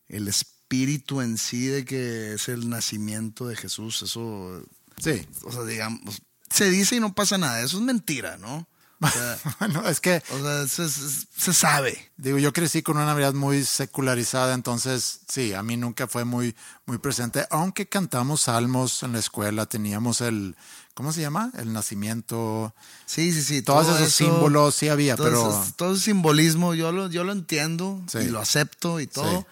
el espíritu en sí de que es el nacimiento de Jesús. Eso, Sí. o sea, digamos, se dice y no pasa nada. Eso es mentira, ¿no? O sea, [LAUGHS] Bueno, es que, o sea, se, se- se sabe. digo, yo crecí con una Navidad muy secularizada, entonces sí, a mí nunca fue muy, muy presente, aunque cantamos salmos en la escuela, teníamos el, ¿cómo se llama? El nacimiento. Sí, sí, sí. Todos todo esos eso- símbolos sí había, todo pero- todo ese simbolismo yo lo, yo lo entiendo Sí. y lo acepto y todo. Sí.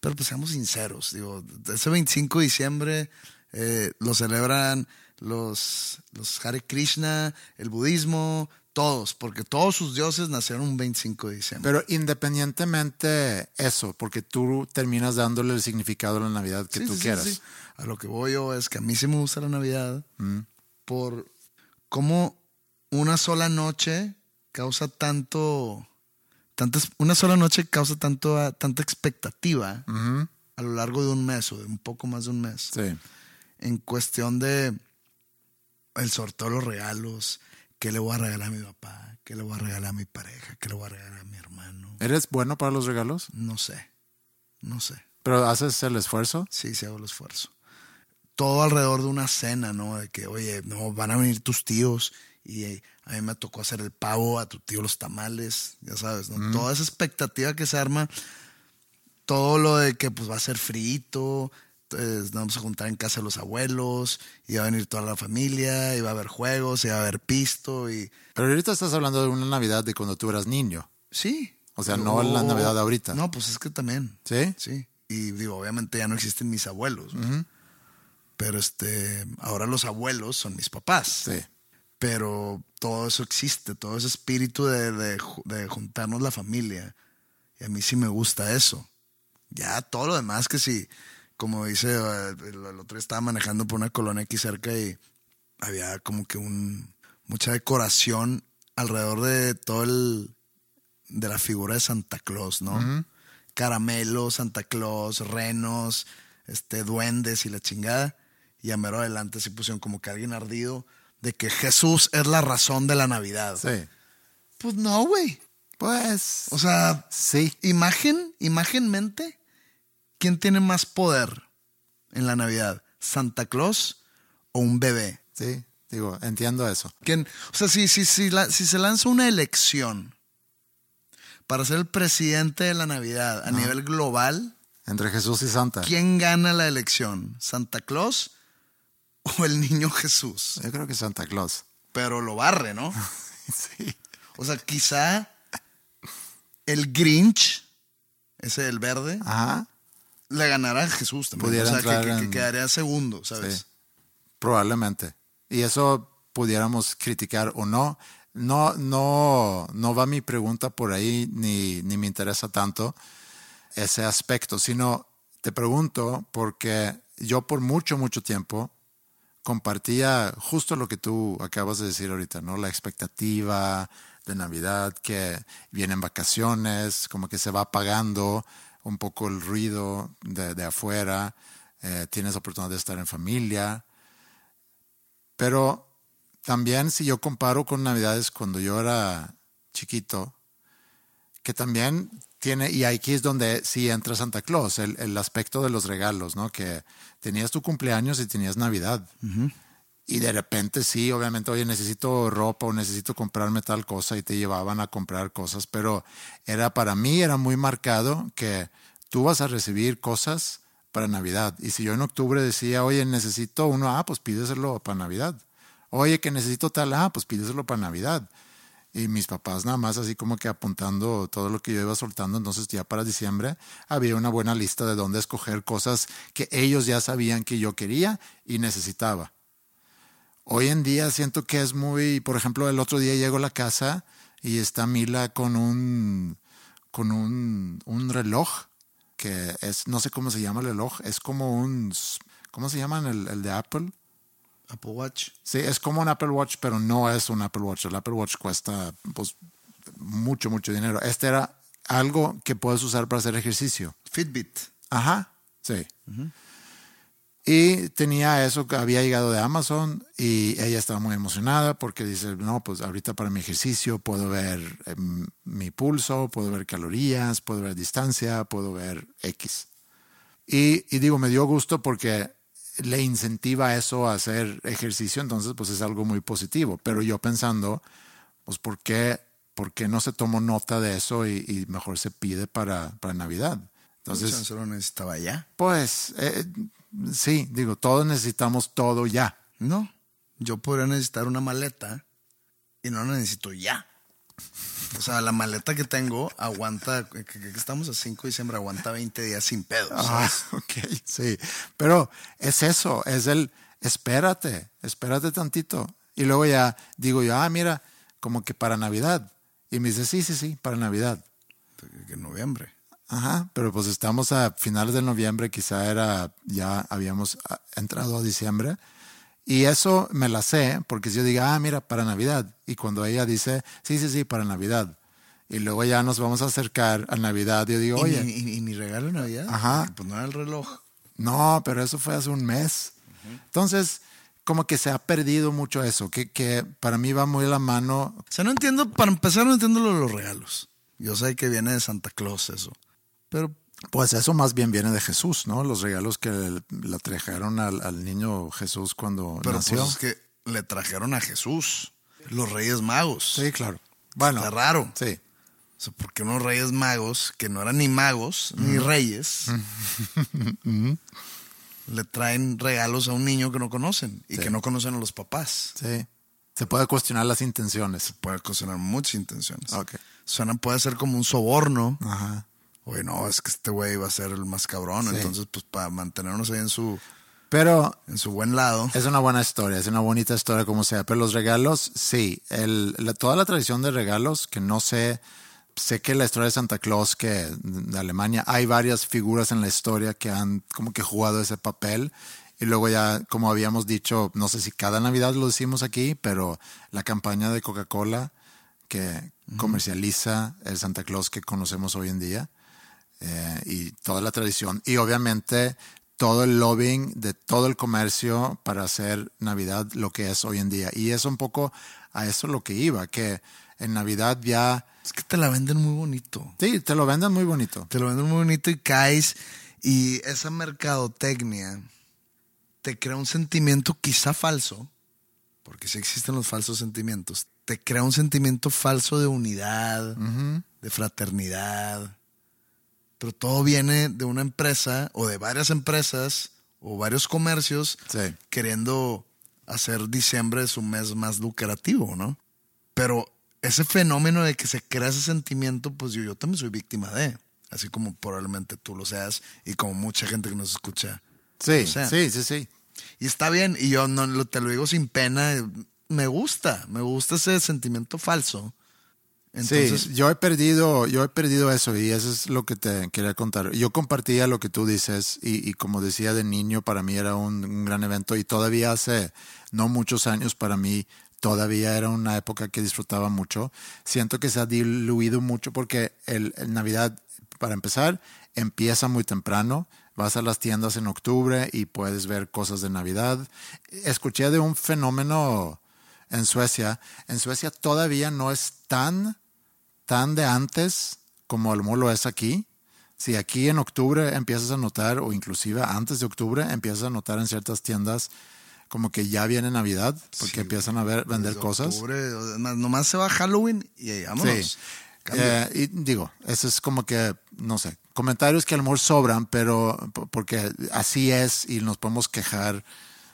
Pero pues seamos sinceros. Digo, ese 25 de diciembre eh, lo celebran los, los Hare Krishna, el budismo, todos, porque todos sus dioses nacieron un 25 de diciembre. Pero independientemente eso, porque tú terminas dándole el significado a la Navidad que Sí, tú sí, quieras. sí. A lo que voy yo es que a mí sí me gusta la Navidad por cómo una sola noche causa tanto, tantas, una sola noche causa tanto, tanta expectativa a lo largo de un mes o de un poco más de un mes. Sí. En cuestión de el sorteo de los regalos, qué le voy a regalar a mi papá, qué le voy a regalar a mi pareja, qué le voy a regalar a mi hermano. ¿Eres bueno para los regalos? No sé, no sé. ¿Pero haces el esfuerzo? Sí, sí hago el esfuerzo. Todo alrededor de una cena, ¿no? De que, oye, no, van a venir tus tíos y a mí me tocó hacer el pavo, a tu tío los tamales, ya sabes, ¿no? Toda esa expectativa que se arma, todo lo de que pues va a ser frito, nos vamos a juntar en casa de los abuelos, y va a venir toda la familia, y va a haber juegos, y va a haber pisto, y Pero ahorita estás hablando de una Navidad de cuando tú eras niño. sí. O sea, no la Navidad de ahorita. No, pues es que también. ¿Sí? Sí. Y digo, obviamente ya no existen mis abuelos. Pero este, ahora los abuelos son mis papás. Sí. Pero todo eso existe, todo ese espíritu de, de ju- de juntarnos la familia. Y a mí sí me gusta eso. Ya todo lo demás que sí, como dice, eh, el, el otro día estaba manejando por una colonia aquí cerca y había como que un mucha decoración alrededor de todo el de la figura de Santa Claus, ¿no? Caramelos, Santa Claus, renos, este, duendes y la chingada. Y a mero adelante se pusieron como que alguien ardido de que Jesús es la razón de la Navidad. Sí. Pues no, güey. Pues. O sea, sí. imagen, imagenmente, ¿quién tiene más poder en la Navidad? ¿Santa Claus o un bebé? Sí. Digo, entiendo eso. ¿Quién? O sea, si, si, si, la- si se lanza una elección para ser el presidente de la Navidad a nivel global, Entre Jesús y Santa. ¿quién gana la elección? ¿Santa Claus o el niño Jesús? Yo creo que Santa Claus. Pero lo barre, ¿no? [LAUGHS] Sí. O sea, quizá el Grinch, ese del verde, Ajá. Le ganará a Jesús también. Pudiera o sea, que- quedaría segundo, ¿sabes? Sí. Probablemente. Y eso pudiéramos criticar o no. no, no, no va mi pregunta por ahí, ni, ni me interesa tanto ese aspecto, sino te pregunto porque yo por mucho, mucho tiempo compartía justo lo que tú acabas de decir ahorita, ¿no? La expectativa de Navidad, que vienen vacaciones, como que se va apagando un poco el ruido de, de afuera, eh, tienes oportunidad de estar en familia, pero también si yo comparo con Navidades cuando yo era chiquito, que también tiene, y aquí es donde sí entra Santa Claus, el, el aspecto de los regalos, ¿no? Que tenías tu cumpleaños y tenías Navidad. Y de repente sí, obviamente, oye, necesito ropa o necesito comprarme tal cosa y te llevaban a comprar cosas, pero era para mí, era muy marcado que tú vas a recibir cosas para Navidad. Y si yo en octubre decía, oye, necesito uno, ah, pues pídeselo para Navidad. Oye, que necesito tal, ah, pues pídeselo para Navidad. Y mis papás nada más así como que apuntando todo lo que yo iba soltando. Entonces ya para diciembre había una buena lista de dónde escoger cosas que ellos ya sabían que yo quería y necesitaba. Hoy en día siento que es muy, por ejemplo, el otro día llego a la casa y está Mila con un, con un, un reloj que es, no sé cómo se llama el reloj, es como un, ¿cómo se llaman el, el de Apple? Apple Watch. Sí, es como un Apple Watch, pero no es un Apple Watch. El Apple Watch cuesta pues, mucho, mucho dinero. Este era algo que puedes usar para hacer ejercicio. Fitbit. Ajá, sí. Y tenía eso que había llegado de Amazon y ella estaba muy emocionada porque dice, no, pues ahorita para mi ejercicio puedo ver eh, mi pulso, puedo ver calorías, puedo ver distancia, puedo ver X. Y, y digo, me dio gusto porque le incentiva eso a hacer ejercicio, entonces pues es algo muy positivo. Pero yo pensando, pues ¿por qué, por qué no se tomó nota de eso y, y mejor se pide para, para Navidad? Entonces, ¿Se lo necesitaba ya? pues eh, sí, digo, todos necesitamos todo ya. No. Yo podría necesitar una maleta y no la necesito ya. O sea, la maleta que tengo aguanta, que, estamos a 5 de diciembre, aguanta 20 días sin pedos. Ah, [LAUGHS] ok, sí. Pero es eso, es el espérate, espérate tantito. Y luego ya digo yo, ah, mira, como que para Navidad. Y me dice, sí, sí, sí, para Navidad. En noviembre. Ajá, pero pues estamos a finales de noviembre, quizá era, ya habíamos ah, entrado a diciembre. Y eso me la sé, porque si yo digo, ah, mira, para Navidad. Y cuando ella dice, sí, sí, sí, para Navidad. Y luego ya nos vamos a acercar a Navidad, yo digo, ¿Y, oye, mi, y- y mi regalo de Navidad? Ajá. Pues no era el reloj. No, pero eso fue hace un mes. Entonces, como que se ha perdido mucho eso, que, que para mí va muy la mano. O sea, no entiendo, para empezar, no entiendo lo de los regalos. Yo sé que viene de Santa Claus eso. Pero Pues eso más bien viene de Jesús, ¿no? Los regalos que le, le trajeron al, al niño Jesús cuando Pero nació. pues es que le trajeron a Jesús, los Reyes Magos. Sí, claro. Bueno, Está raro. Sí. O sea, porque unos Reyes Magos, que no eran ni magos, ni reyes, [LAUGHS] le traen regalos a un niño que no conocen y Sí. que no conocen a los papás. Sí. Se puede cuestionar las intenciones. Puede ocasionar muchas intenciones. Ok. Suena, puede ser como un soborno. Ajá. Oye, no, es que este güey va a ser el más cabrón. Sí. Entonces, pues para mantenernos ahí en su, Pero en su buen lado. es una buena historia, es una bonita historia como sea. Pero los regalos, sí. El, la- toda la tradición de regalos, que no sé, sé que la historia de Santa Claus, que de Alemania, hay varias figuras en la historia que han como que jugado ese papel. Y luego ya, como habíamos dicho, no sé si cada Navidad lo decimos aquí, pero la campaña de Coca-Cola que comercializa el Santa Claus que conocemos hoy en día eh, y toda la tradición. Y obviamente todo el lobbying de todo el comercio para hacer Navidad lo que es hoy en día. Y es un poco a eso lo que iba, que en Navidad ya, Es que te la venden muy bonito. sí, te lo venden muy bonito. Te lo venden muy bonito y caes. Y esa mercadotecnia te crea un sentimiento quizá falso, porque sí existen los falsos sentimientos. Te crea un sentimiento falso de unidad, de fraternidad. Pero todo viene de una empresa o de varias empresas o varios comercios Sí. queriendo hacer diciembre su mes más lucrativo, ¿no? Pero ese fenómeno de que se crea ese sentimiento, pues yo, yo también soy víctima de, así como probablemente tú lo seas y como mucha gente que nos escucha. Sí, sí, sí, sí. Y está bien, y yo no te lo digo sin pena, me gusta, me gusta ese sentimiento falso. Entonces, sí, yo he perdido, yo he perdido eso y eso es lo que te quería contar. Yo compartía lo que tú dices y, y como decía de niño, para mí era un, un, gran evento y todavía hace no muchos años para mí todavía era una época que disfrutaba mucho. Siento que se ha diluido mucho porque el, el Navidad, para empezar, empieza muy temprano. Vas a las tiendas en octubre y puedes ver cosas de Navidad. Escuché de un fenómeno en Suecia. En Suecia todavía no es tan, tan de antes como el lo es aquí. Si aquí en octubre empiezas a notar, o inclusive antes de octubre, empiezas a notar en ciertas tiendas como que ya viene Navidad, porque sí, empiezan a ver, vender cosas. Octubre, nomás se va Halloween y ahí vámonos. Sí. Eh, y digo, eso es como que, no sé, comentarios que a lo mejor sobran, pero porque así es y nos podemos quejar.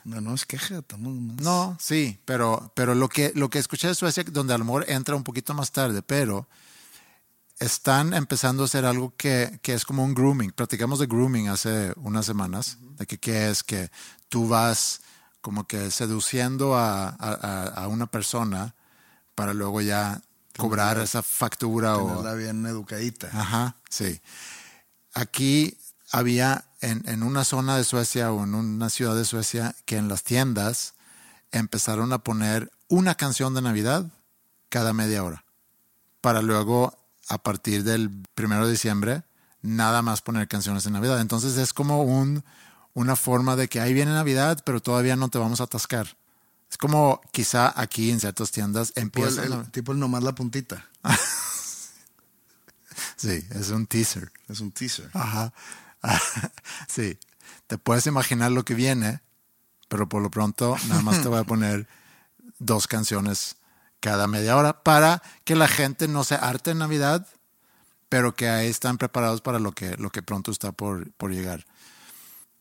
No, no es queja, estamos más. No, sí, pero, pero lo, que, lo que escuché de Suecia, donde a lo mejor entra un poquito más tarde, pero están empezando a hacer algo que, que es como un grooming. Platicamos de grooming hace unas semanas, uh -huh. de que qué es que tú vas como que seduciendo a, a, a una persona para luego ya cobrar Tenerla, esa factura tenerla o bien educadita. Ajá, sí. Aquí había en, en, una zona de Suecia o en una ciudad de Suecia que en las tiendas empezaron a poner una canción de Navidad cada media hora para luego a partir del primero de diciembre nada más poner canciones de Navidad. Entonces es como un, una forma de que ahí viene Navidad, pero todavía no te vamos a atascar. Es como quizá aquí en ciertas tiendas empieza... El, el, tipo el nomás la puntita. [LAUGHS] sí, es un teaser. Es un teaser. Ajá. [LAUGHS] sí, te puedes imaginar lo que viene, pero por lo pronto nada más te voy a [LAUGHS] poner dos canciones cada media hora para que la gente no se arte en Navidad, pero que ahí están preparados para lo que, lo que pronto está por, por llegar.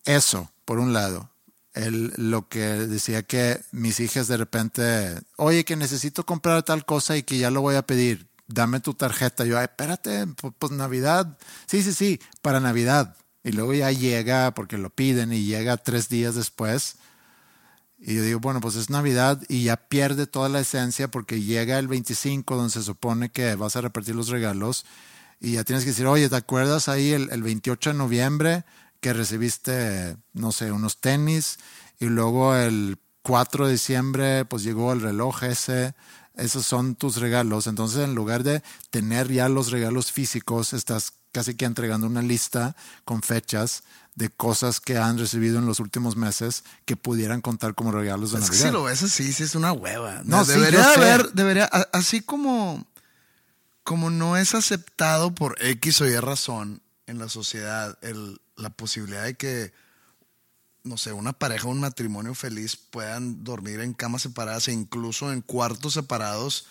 Eso, por un lado. El, lo que decía que mis hijas de repente, oye, que necesito comprar tal cosa y que ya lo voy a pedir, dame tu tarjeta. Yo, espérate, pues, pues Navidad. Sí, sí, sí, para Navidad. Y luego ya llega, porque lo piden, y llega tres días después. Y yo digo, bueno, pues es Navidad y ya pierde toda la esencia porque llega el 25 donde se supone que vas a repartir los regalos y ya tienes que decir, oye, ¿te acuerdas ahí el, el 28 de noviembre que recibiste, no sé, unos tenis? Y luego el 4 de diciembre pues llegó el reloj ese, esos son tus regalos. Entonces en lugar de tener ya los regalos físicos, estás casi que entregando una lista con fechas de cosas que han recibido en los últimos meses que pudieran contar como regalos de es Navidad. Que si lo ves así, sí es una hueva. No, debería sí, haber, debería, así como, como no es aceptado por X o Y razón en la sociedad el, la posibilidad de que, no sé, una pareja, un matrimonio feliz puedan dormir en camas separadas e incluso en cuartos separados.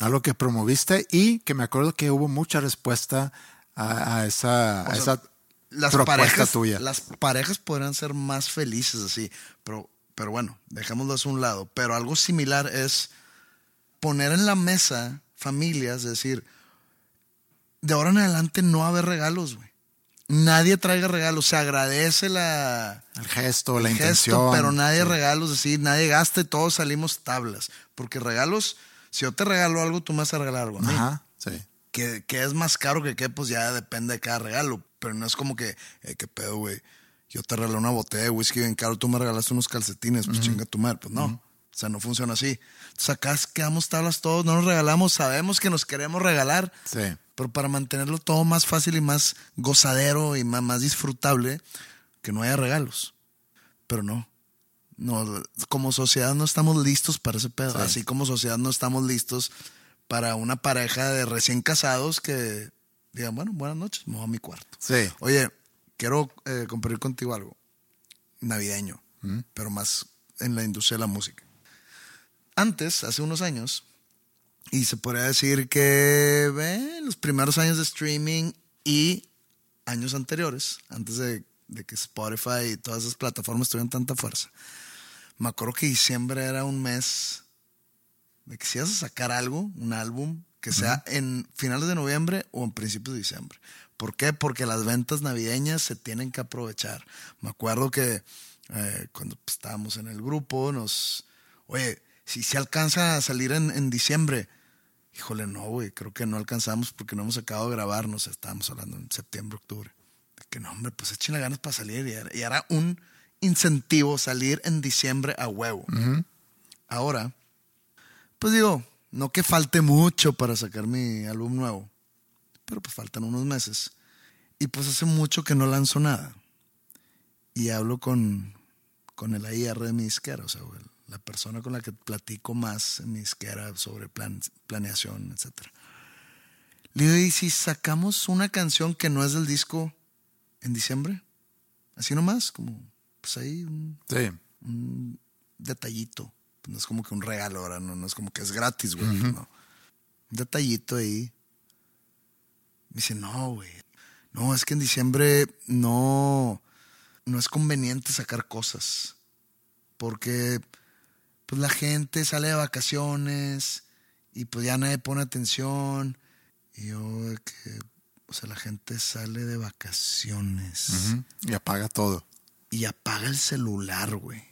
Algo que promoviste y que me acuerdo que hubo mucha respuesta a, a esa, o a sea, esa las propuesta parejas, tuya. Las parejas podrán ser más felices así, pero, pero bueno, dejémoslo a un lado. Pero algo similar es poner en la mesa familias, decir, de ahora en adelante no va a haber regalos, güey. Nadie traiga regalos, se agradece la, el gesto, la intención. Pero nadie sí. regalos, es decir, nadie gaste, todos salimos tablas. Porque regalos, si yo te regalo algo, tú me vas a regalar algo mí. Ajá, sí. Que, que, es más caro que qué, pues ya depende de cada regalo. Pero no es como que, eh, qué pedo, güey. Yo te regalé una botella de whisky bien caro, tú me regalaste unos calcetines, pues uh -huh. chinga tu madre. Pues no. Uh -huh. O sea, no funciona así. Entonces acá quedamos tablas todos, no nos regalamos, sabemos que nos queremos regalar. Sí. Pero para mantenerlo todo más fácil y más gozadero y más, más disfrutable, que no haya regalos. Pero no. No, como sociedad no estamos listos para ese pedo. Sí. Así como sociedad no estamos listos para una pareja de recién casados que digan, bueno, buenas noches, me voy a mi cuarto. Sí. Oye, quiero eh, compartir contigo algo navideño, ¿Mm? pero más en la industria de la música. Antes, hace unos años, y se podría decir que eh, los primeros años de streaming y años anteriores, antes de, de, que Spotify y todas esas plataformas tuvieran tanta fuerza, me acuerdo que diciembre era un mes de que si ibas a sacar algo, un álbum, que sea uh -huh. en finales de noviembre o en principios de diciembre. ¿Por qué? Porque las ventas navideñas se tienen que aprovechar. Me acuerdo que eh, cuando pues, estábamos en el grupo, nos, oye, si se alcanza a salir en, en diciembre. Híjole, no, güey, creo que no alcanzamos porque no hemos acabado de grabar, no sé, estábamos hablando en septiembre, octubre. De que no, hombre, pues échenle ganas para salir y era, y era un incentivo salir en diciembre a huevo. Ahora, pues digo, no que falte mucho para sacar mi álbum nuevo, pero pues faltan unos meses. Y pues hace mucho que no lanzo nada. Y hablo con, con el AIR de mi disquera, o sea, la persona con la que platico más en mi disquera sobre plan- planeación, etc. Le digo, ¿y si sacamos una canción que no es del disco en diciembre? Así nomás, como, pues ahí un, Sí. un detallito. No es como que un regalo ahora, no, no es como que es gratis, güey. no. Un detallito ahí. Me dice, no, güey. No, es que en diciembre no, no es conveniente sacar cosas. Porque pues la gente sale de vacaciones y pues ya nadie pone atención. Y yo, que, o sea, la gente sale de vacaciones. Y apaga todo. y apaga el celular, güey.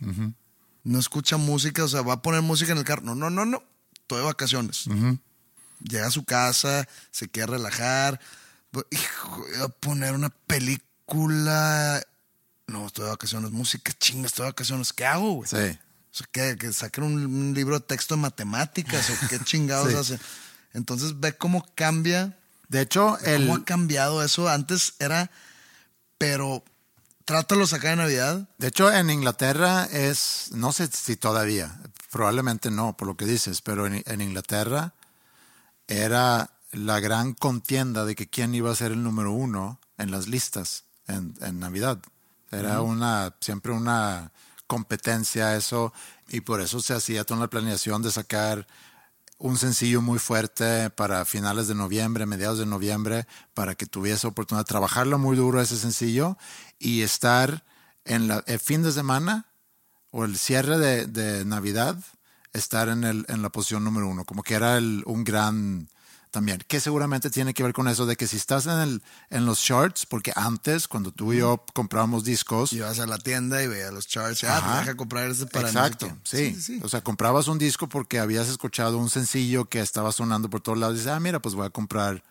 No escucha música, o sea, va a poner música en el carro. No, no, no, no. Estoy de vacaciones. Llega a su casa, se quiere relajar. Bu- Hijo, voy a poner una película. No, estoy de vacaciones. Música, chinga, estoy de vacaciones. ¿Qué hago, güey? Sí. O sea, ¿qué? que saquen un, un libro de texto de matemáticas o [LAUGHS] qué chingados Sí. hacen. Entonces ve cómo cambia De hecho, el, ¿Cómo ha cambiado eso? Antes era, pero trátalo de sacar de Navidad. De hecho, en Inglaterra es, no sé si todavía, probablemente no, por lo que dices, pero en, en Inglaterra era la gran contienda de que quién iba a ser el número uno en las listas en, en Navidad. Era una, siempre una competencia eso, y por eso se hacía toda la planeación de sacar un sencillo muy fuerte para finales de noviembre, mediados de noviembre, para que tuviese oportunidad de trabajarlo muy duro ese sencillo y estar en la, el fin de semana o el cierre de, de Navidad, estar en, el, en la posición número uno, como que era el- un gran también, que seguramente tiene que ver con eso de que si estás en, el, en los charts, porque antes cuando tú y yo comprábamos discos, Y vas a la tienda y veías los charts. Ah, te deja comprar este para Exacto, qué. sí. O sea, comprabas un disco porque habías escuchado un sencillo que estaba sonando por todos lados y dices, ah, mira, pues voy a comprar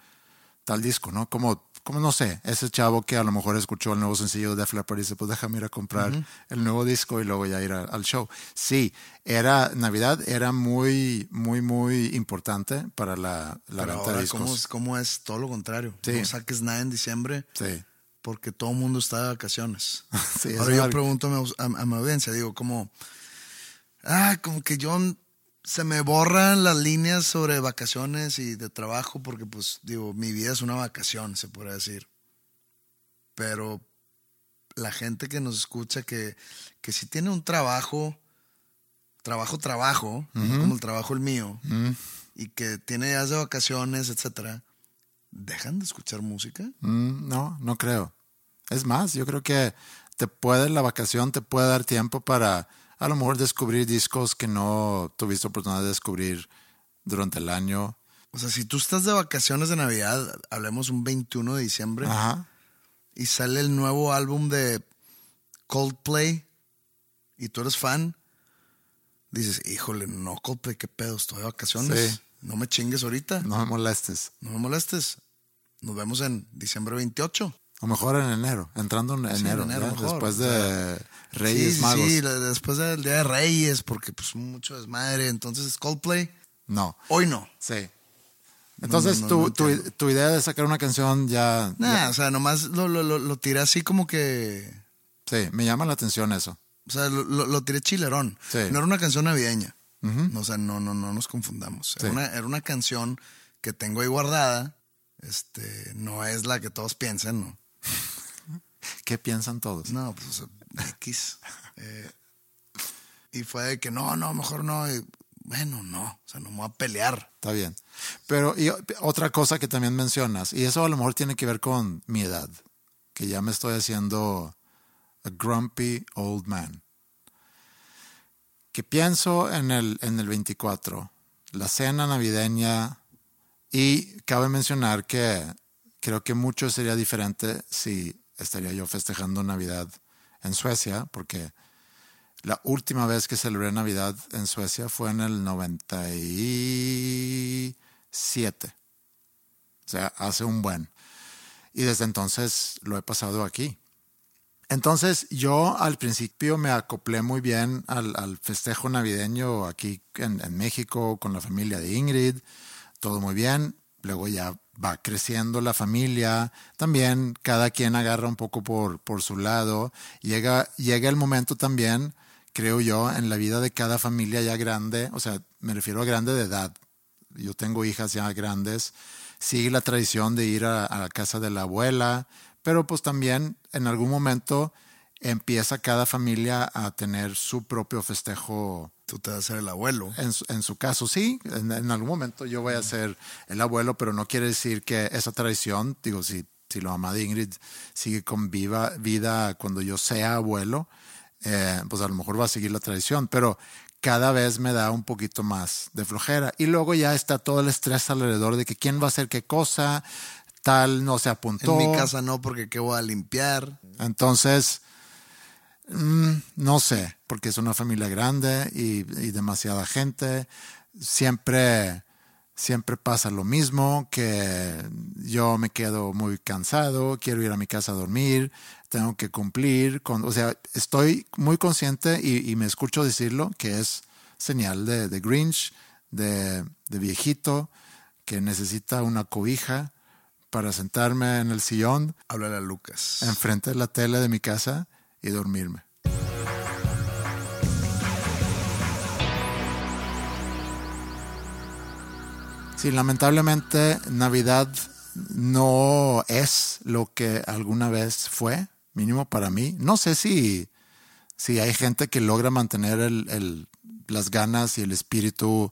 tal disco, ¿no? Como, como no sé, ese chavo que a lo mejor escuchó el nuevo sencillo de Def Leppard y dice, pues déjame ir a comprar el nuevo disco y luego ya ir a- al show. Sí, era, Navidad era muy, muy, muy importante para la, la Pero venta ahora, de discos. ¿cómo, es- cómo es todo lo contrario? Sí. No saques nada en diciembre Sí, porque todo el mundo está de vacaciones. [LAUGHS] Sí, ahora yo pregunto a a, a mi audiencia, digo, como, ah, como que yo se me borran las líneas sobre vacaciones y de trabajo porque, pues, digo, mi vida es una vacación, se puede decir. Pero la gente que nos escucha que, que si tiene un trabajo, trabajo, trabajo, como el trabajo el mío, y que tiene días de vacaciones, etcétera, ¿dejan de escuchar música? Mm, no, no creo. Es más, yo creo que te puede, la vacación te puede dar tiempo para a lo mejor descubrir discos que no tuviste oportunidad de descubrir durante el año. O sea, si tú estás de vacaciones de Navidad, hablemos un 21 de diciembre, Ajá. y sale el nuevo álbum de Coldplay, y tú eres fan, dices, híjole, no, Coldplay, qué pedo, estoy de vacaciones. Sí. No me chingues ahorita, no. No me molestes. me molestes. Nos vemos en diciembre 28. O mejor en enero, entrando en Sí, en enero, después de Reyes sí, Magos. sí, después del Día de Reyes, porque pues mucho desmadre. Entonces, Coldplay, No, hoy no. sí. Entonces, no, tu, no tu- idea de sacar una canción ya, Nah, ya- o sea, nomás lo, lo, lo, lo tiré así como que. Sí, me llama la atención eso. O sea, lo, tiré chilerón. Sí. No era una canción navideña. O sea, no, no, no nos confundamos. Era, Sí. una, era una canción que tengo ahí guardada. Este, no es la que todos piensan, ¿no? ¿Qué piensan todos? No, pues, X. [LAUGHS] Eh, y fue de que no, no, mejor no. Y, bueno, no. O sea, no me voy a pelear. Está bien. Pero y otra cosa que también mencionas, y eso a lo mejor tiene que ver con mi edad, que ya me estoy haciendo a grumpy old man. Que pienso en el, en el 24, la cena navideña, y cabe mencionar que creo que mucho sería diferente si estaría yo festejando Navidad en Suecia, porque La última vez que celebré Navidad en Suecia fue en el 97. O sea, hace un buen. Y desde entonces lo he pasado aquí. Entonces yo al principio me acoplé muy bien al, festejo navideño aquí en, México con la familia de Ingrid, todo muy bien. Luego ya va creciendo la familia, también cada quien agarra un poco por, por su lado. Llega, llega el momento también, creo yo, en la vida de cada familia ya grande, o sea, me refiero a grande de edad. Yo tengo hijas ya grandes, sigue la tradición de ir a, a la casa de la abuela, pero pues también en algún momento empieza cada familia a tener su propio festejo. Tú te vas a ser el abuelo. En, en su caso, sí. En, en, algún momento yo voy a ser el abuelo, pero no quiere decir que esa tradición, digo, si, si la mamá de Ingrid sigue con viva vida cuando yo sea abuelo, eh, pues a lo mejor va a seguir la tradición, pero cada vez me da un poquito más de flojera. Y luego ya está todo el estrés alrededor de que quién va a hacer qué cosa, tal no se apuntó. En mi casa no, porque qué voy a limpiar. Entonces, mmm, no sé, porque es una familia grande y, y, demasiada gente. Siempre, siempre pasa lo mismo, que yo me quedo muy cansado, quiero ir a mi casa a dormir, tengo que cumplir con, o sea, estoy muy consciente y, y me escucho decirlo, que es señal de, de Grinch, de, de viejito, que necesita una cobija para sentarme en el sillón. Háblale a Lucas. Enfrente de la tele de mi casa y dormirme. Sí, lamentablemente Navidad no es lo que alguna vez fue, mínimo para mí. No sé si, si hay gente que logra mantener el, el, las ganas y el espíritu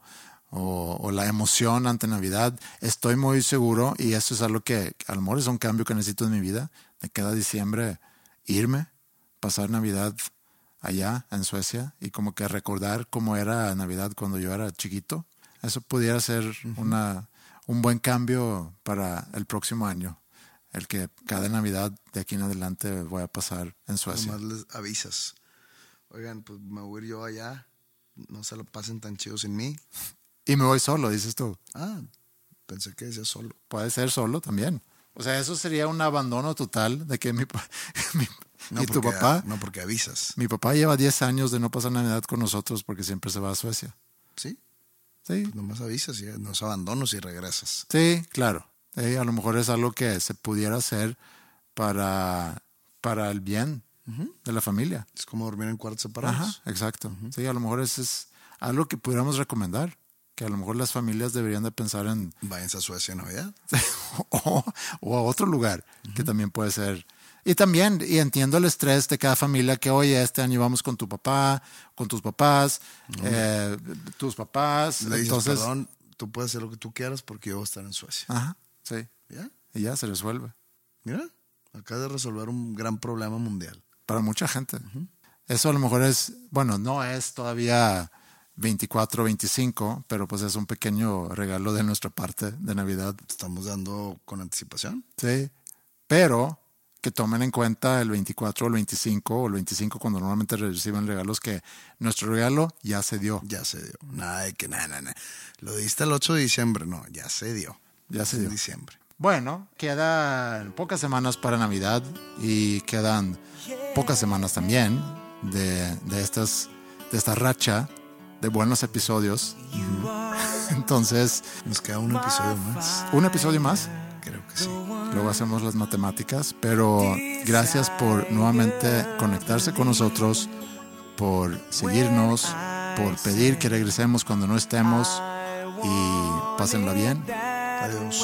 o, la emoción ante Navidad. Estoy muy seguro, y eso es algo que a lo mejor es un cambio que necesito en mi vida, de cada diciembre irme, pasar Navidad allá en Suecia y como que recordar cómo era Navidad cuando yo era chiquito. Eso pudiera ser uh -huh. una, un buen cambio para el próximo año. El que cada Navidad de aquí en adelante voy a pasar en Suecia. Nomás les avisas. Oigan, pues me voy yo allá. No se lo pasen tan chido sin mí. [LAUGHS] Y me voy solo, dices tú. Ah, pensé que decía solo. Puede ser solo también. O sea, eso sería un abandono total de que mi, [LAUGHS] mi no y tu papá. No porque avisas. Mi papá lleva 10 años de no pasar Navidad con nosotros porque siempre se va a Suecia. Sí. Sí. Pues nomás avisas y nos abandonos y regresas. Sí, claro. Eh, a lo mejor es algo que se pudiera hacer para, para el bien uh -huh. de la familia. Es como dormir en cuartos separados. Ajá, exacto. Uh -huh. Sí, a lo mejor eso es algo que pudiéramos recomendar que a lo mejor las familias deberían de pensar en... Váyanse a Suecia en Navidad. [LAUGHS] o, o, a otro lugar, uh -huh. que también puede ser... Y también, y entiendo el estrés de cada familia que, oye, este año vamos con tu papá, con tus papás, eh, tus papás. Le dices, entonces, perdón, tú puedes hacer lo que tú quieras porque yo voy a estar en Suecia. Ajá, sí. ¿Ya? Y ya se resuelve. Mira, acaba de resolver un gran problema mundial. Para mucha gente. Uh -huh. Eso a lo mejor es, bueno, no es todavía 24, 25, pero pues es un pequeño regalo de nuestra parte de Navidad. Estamos dando con anticipación. Sí, pero que tomen en cuenta el 24 o el 25 o el 25 cuando normalmente reciben regalos que nuestro regalo ya se dio. Ya se dio. Nada de que nada, nada. Lo diste el 8 de diciembre, no, ya se dio. Ya se dio. En diciembre. Bueno, quedan pocas semanas para Navidad y quedan pocas semanas también de, de, estas, de esta racha de buenos episodios. [LAUGHS] Entonces. Nos queda un episodio más. ¿Un episodio más? Creo que sí. Luego hacemos las matemáticas, pero gracias por nuevamente conectarse con nosotros, por seguirnos, por pedir que regresemos cuando no estemos y pásenla bien. Adiós.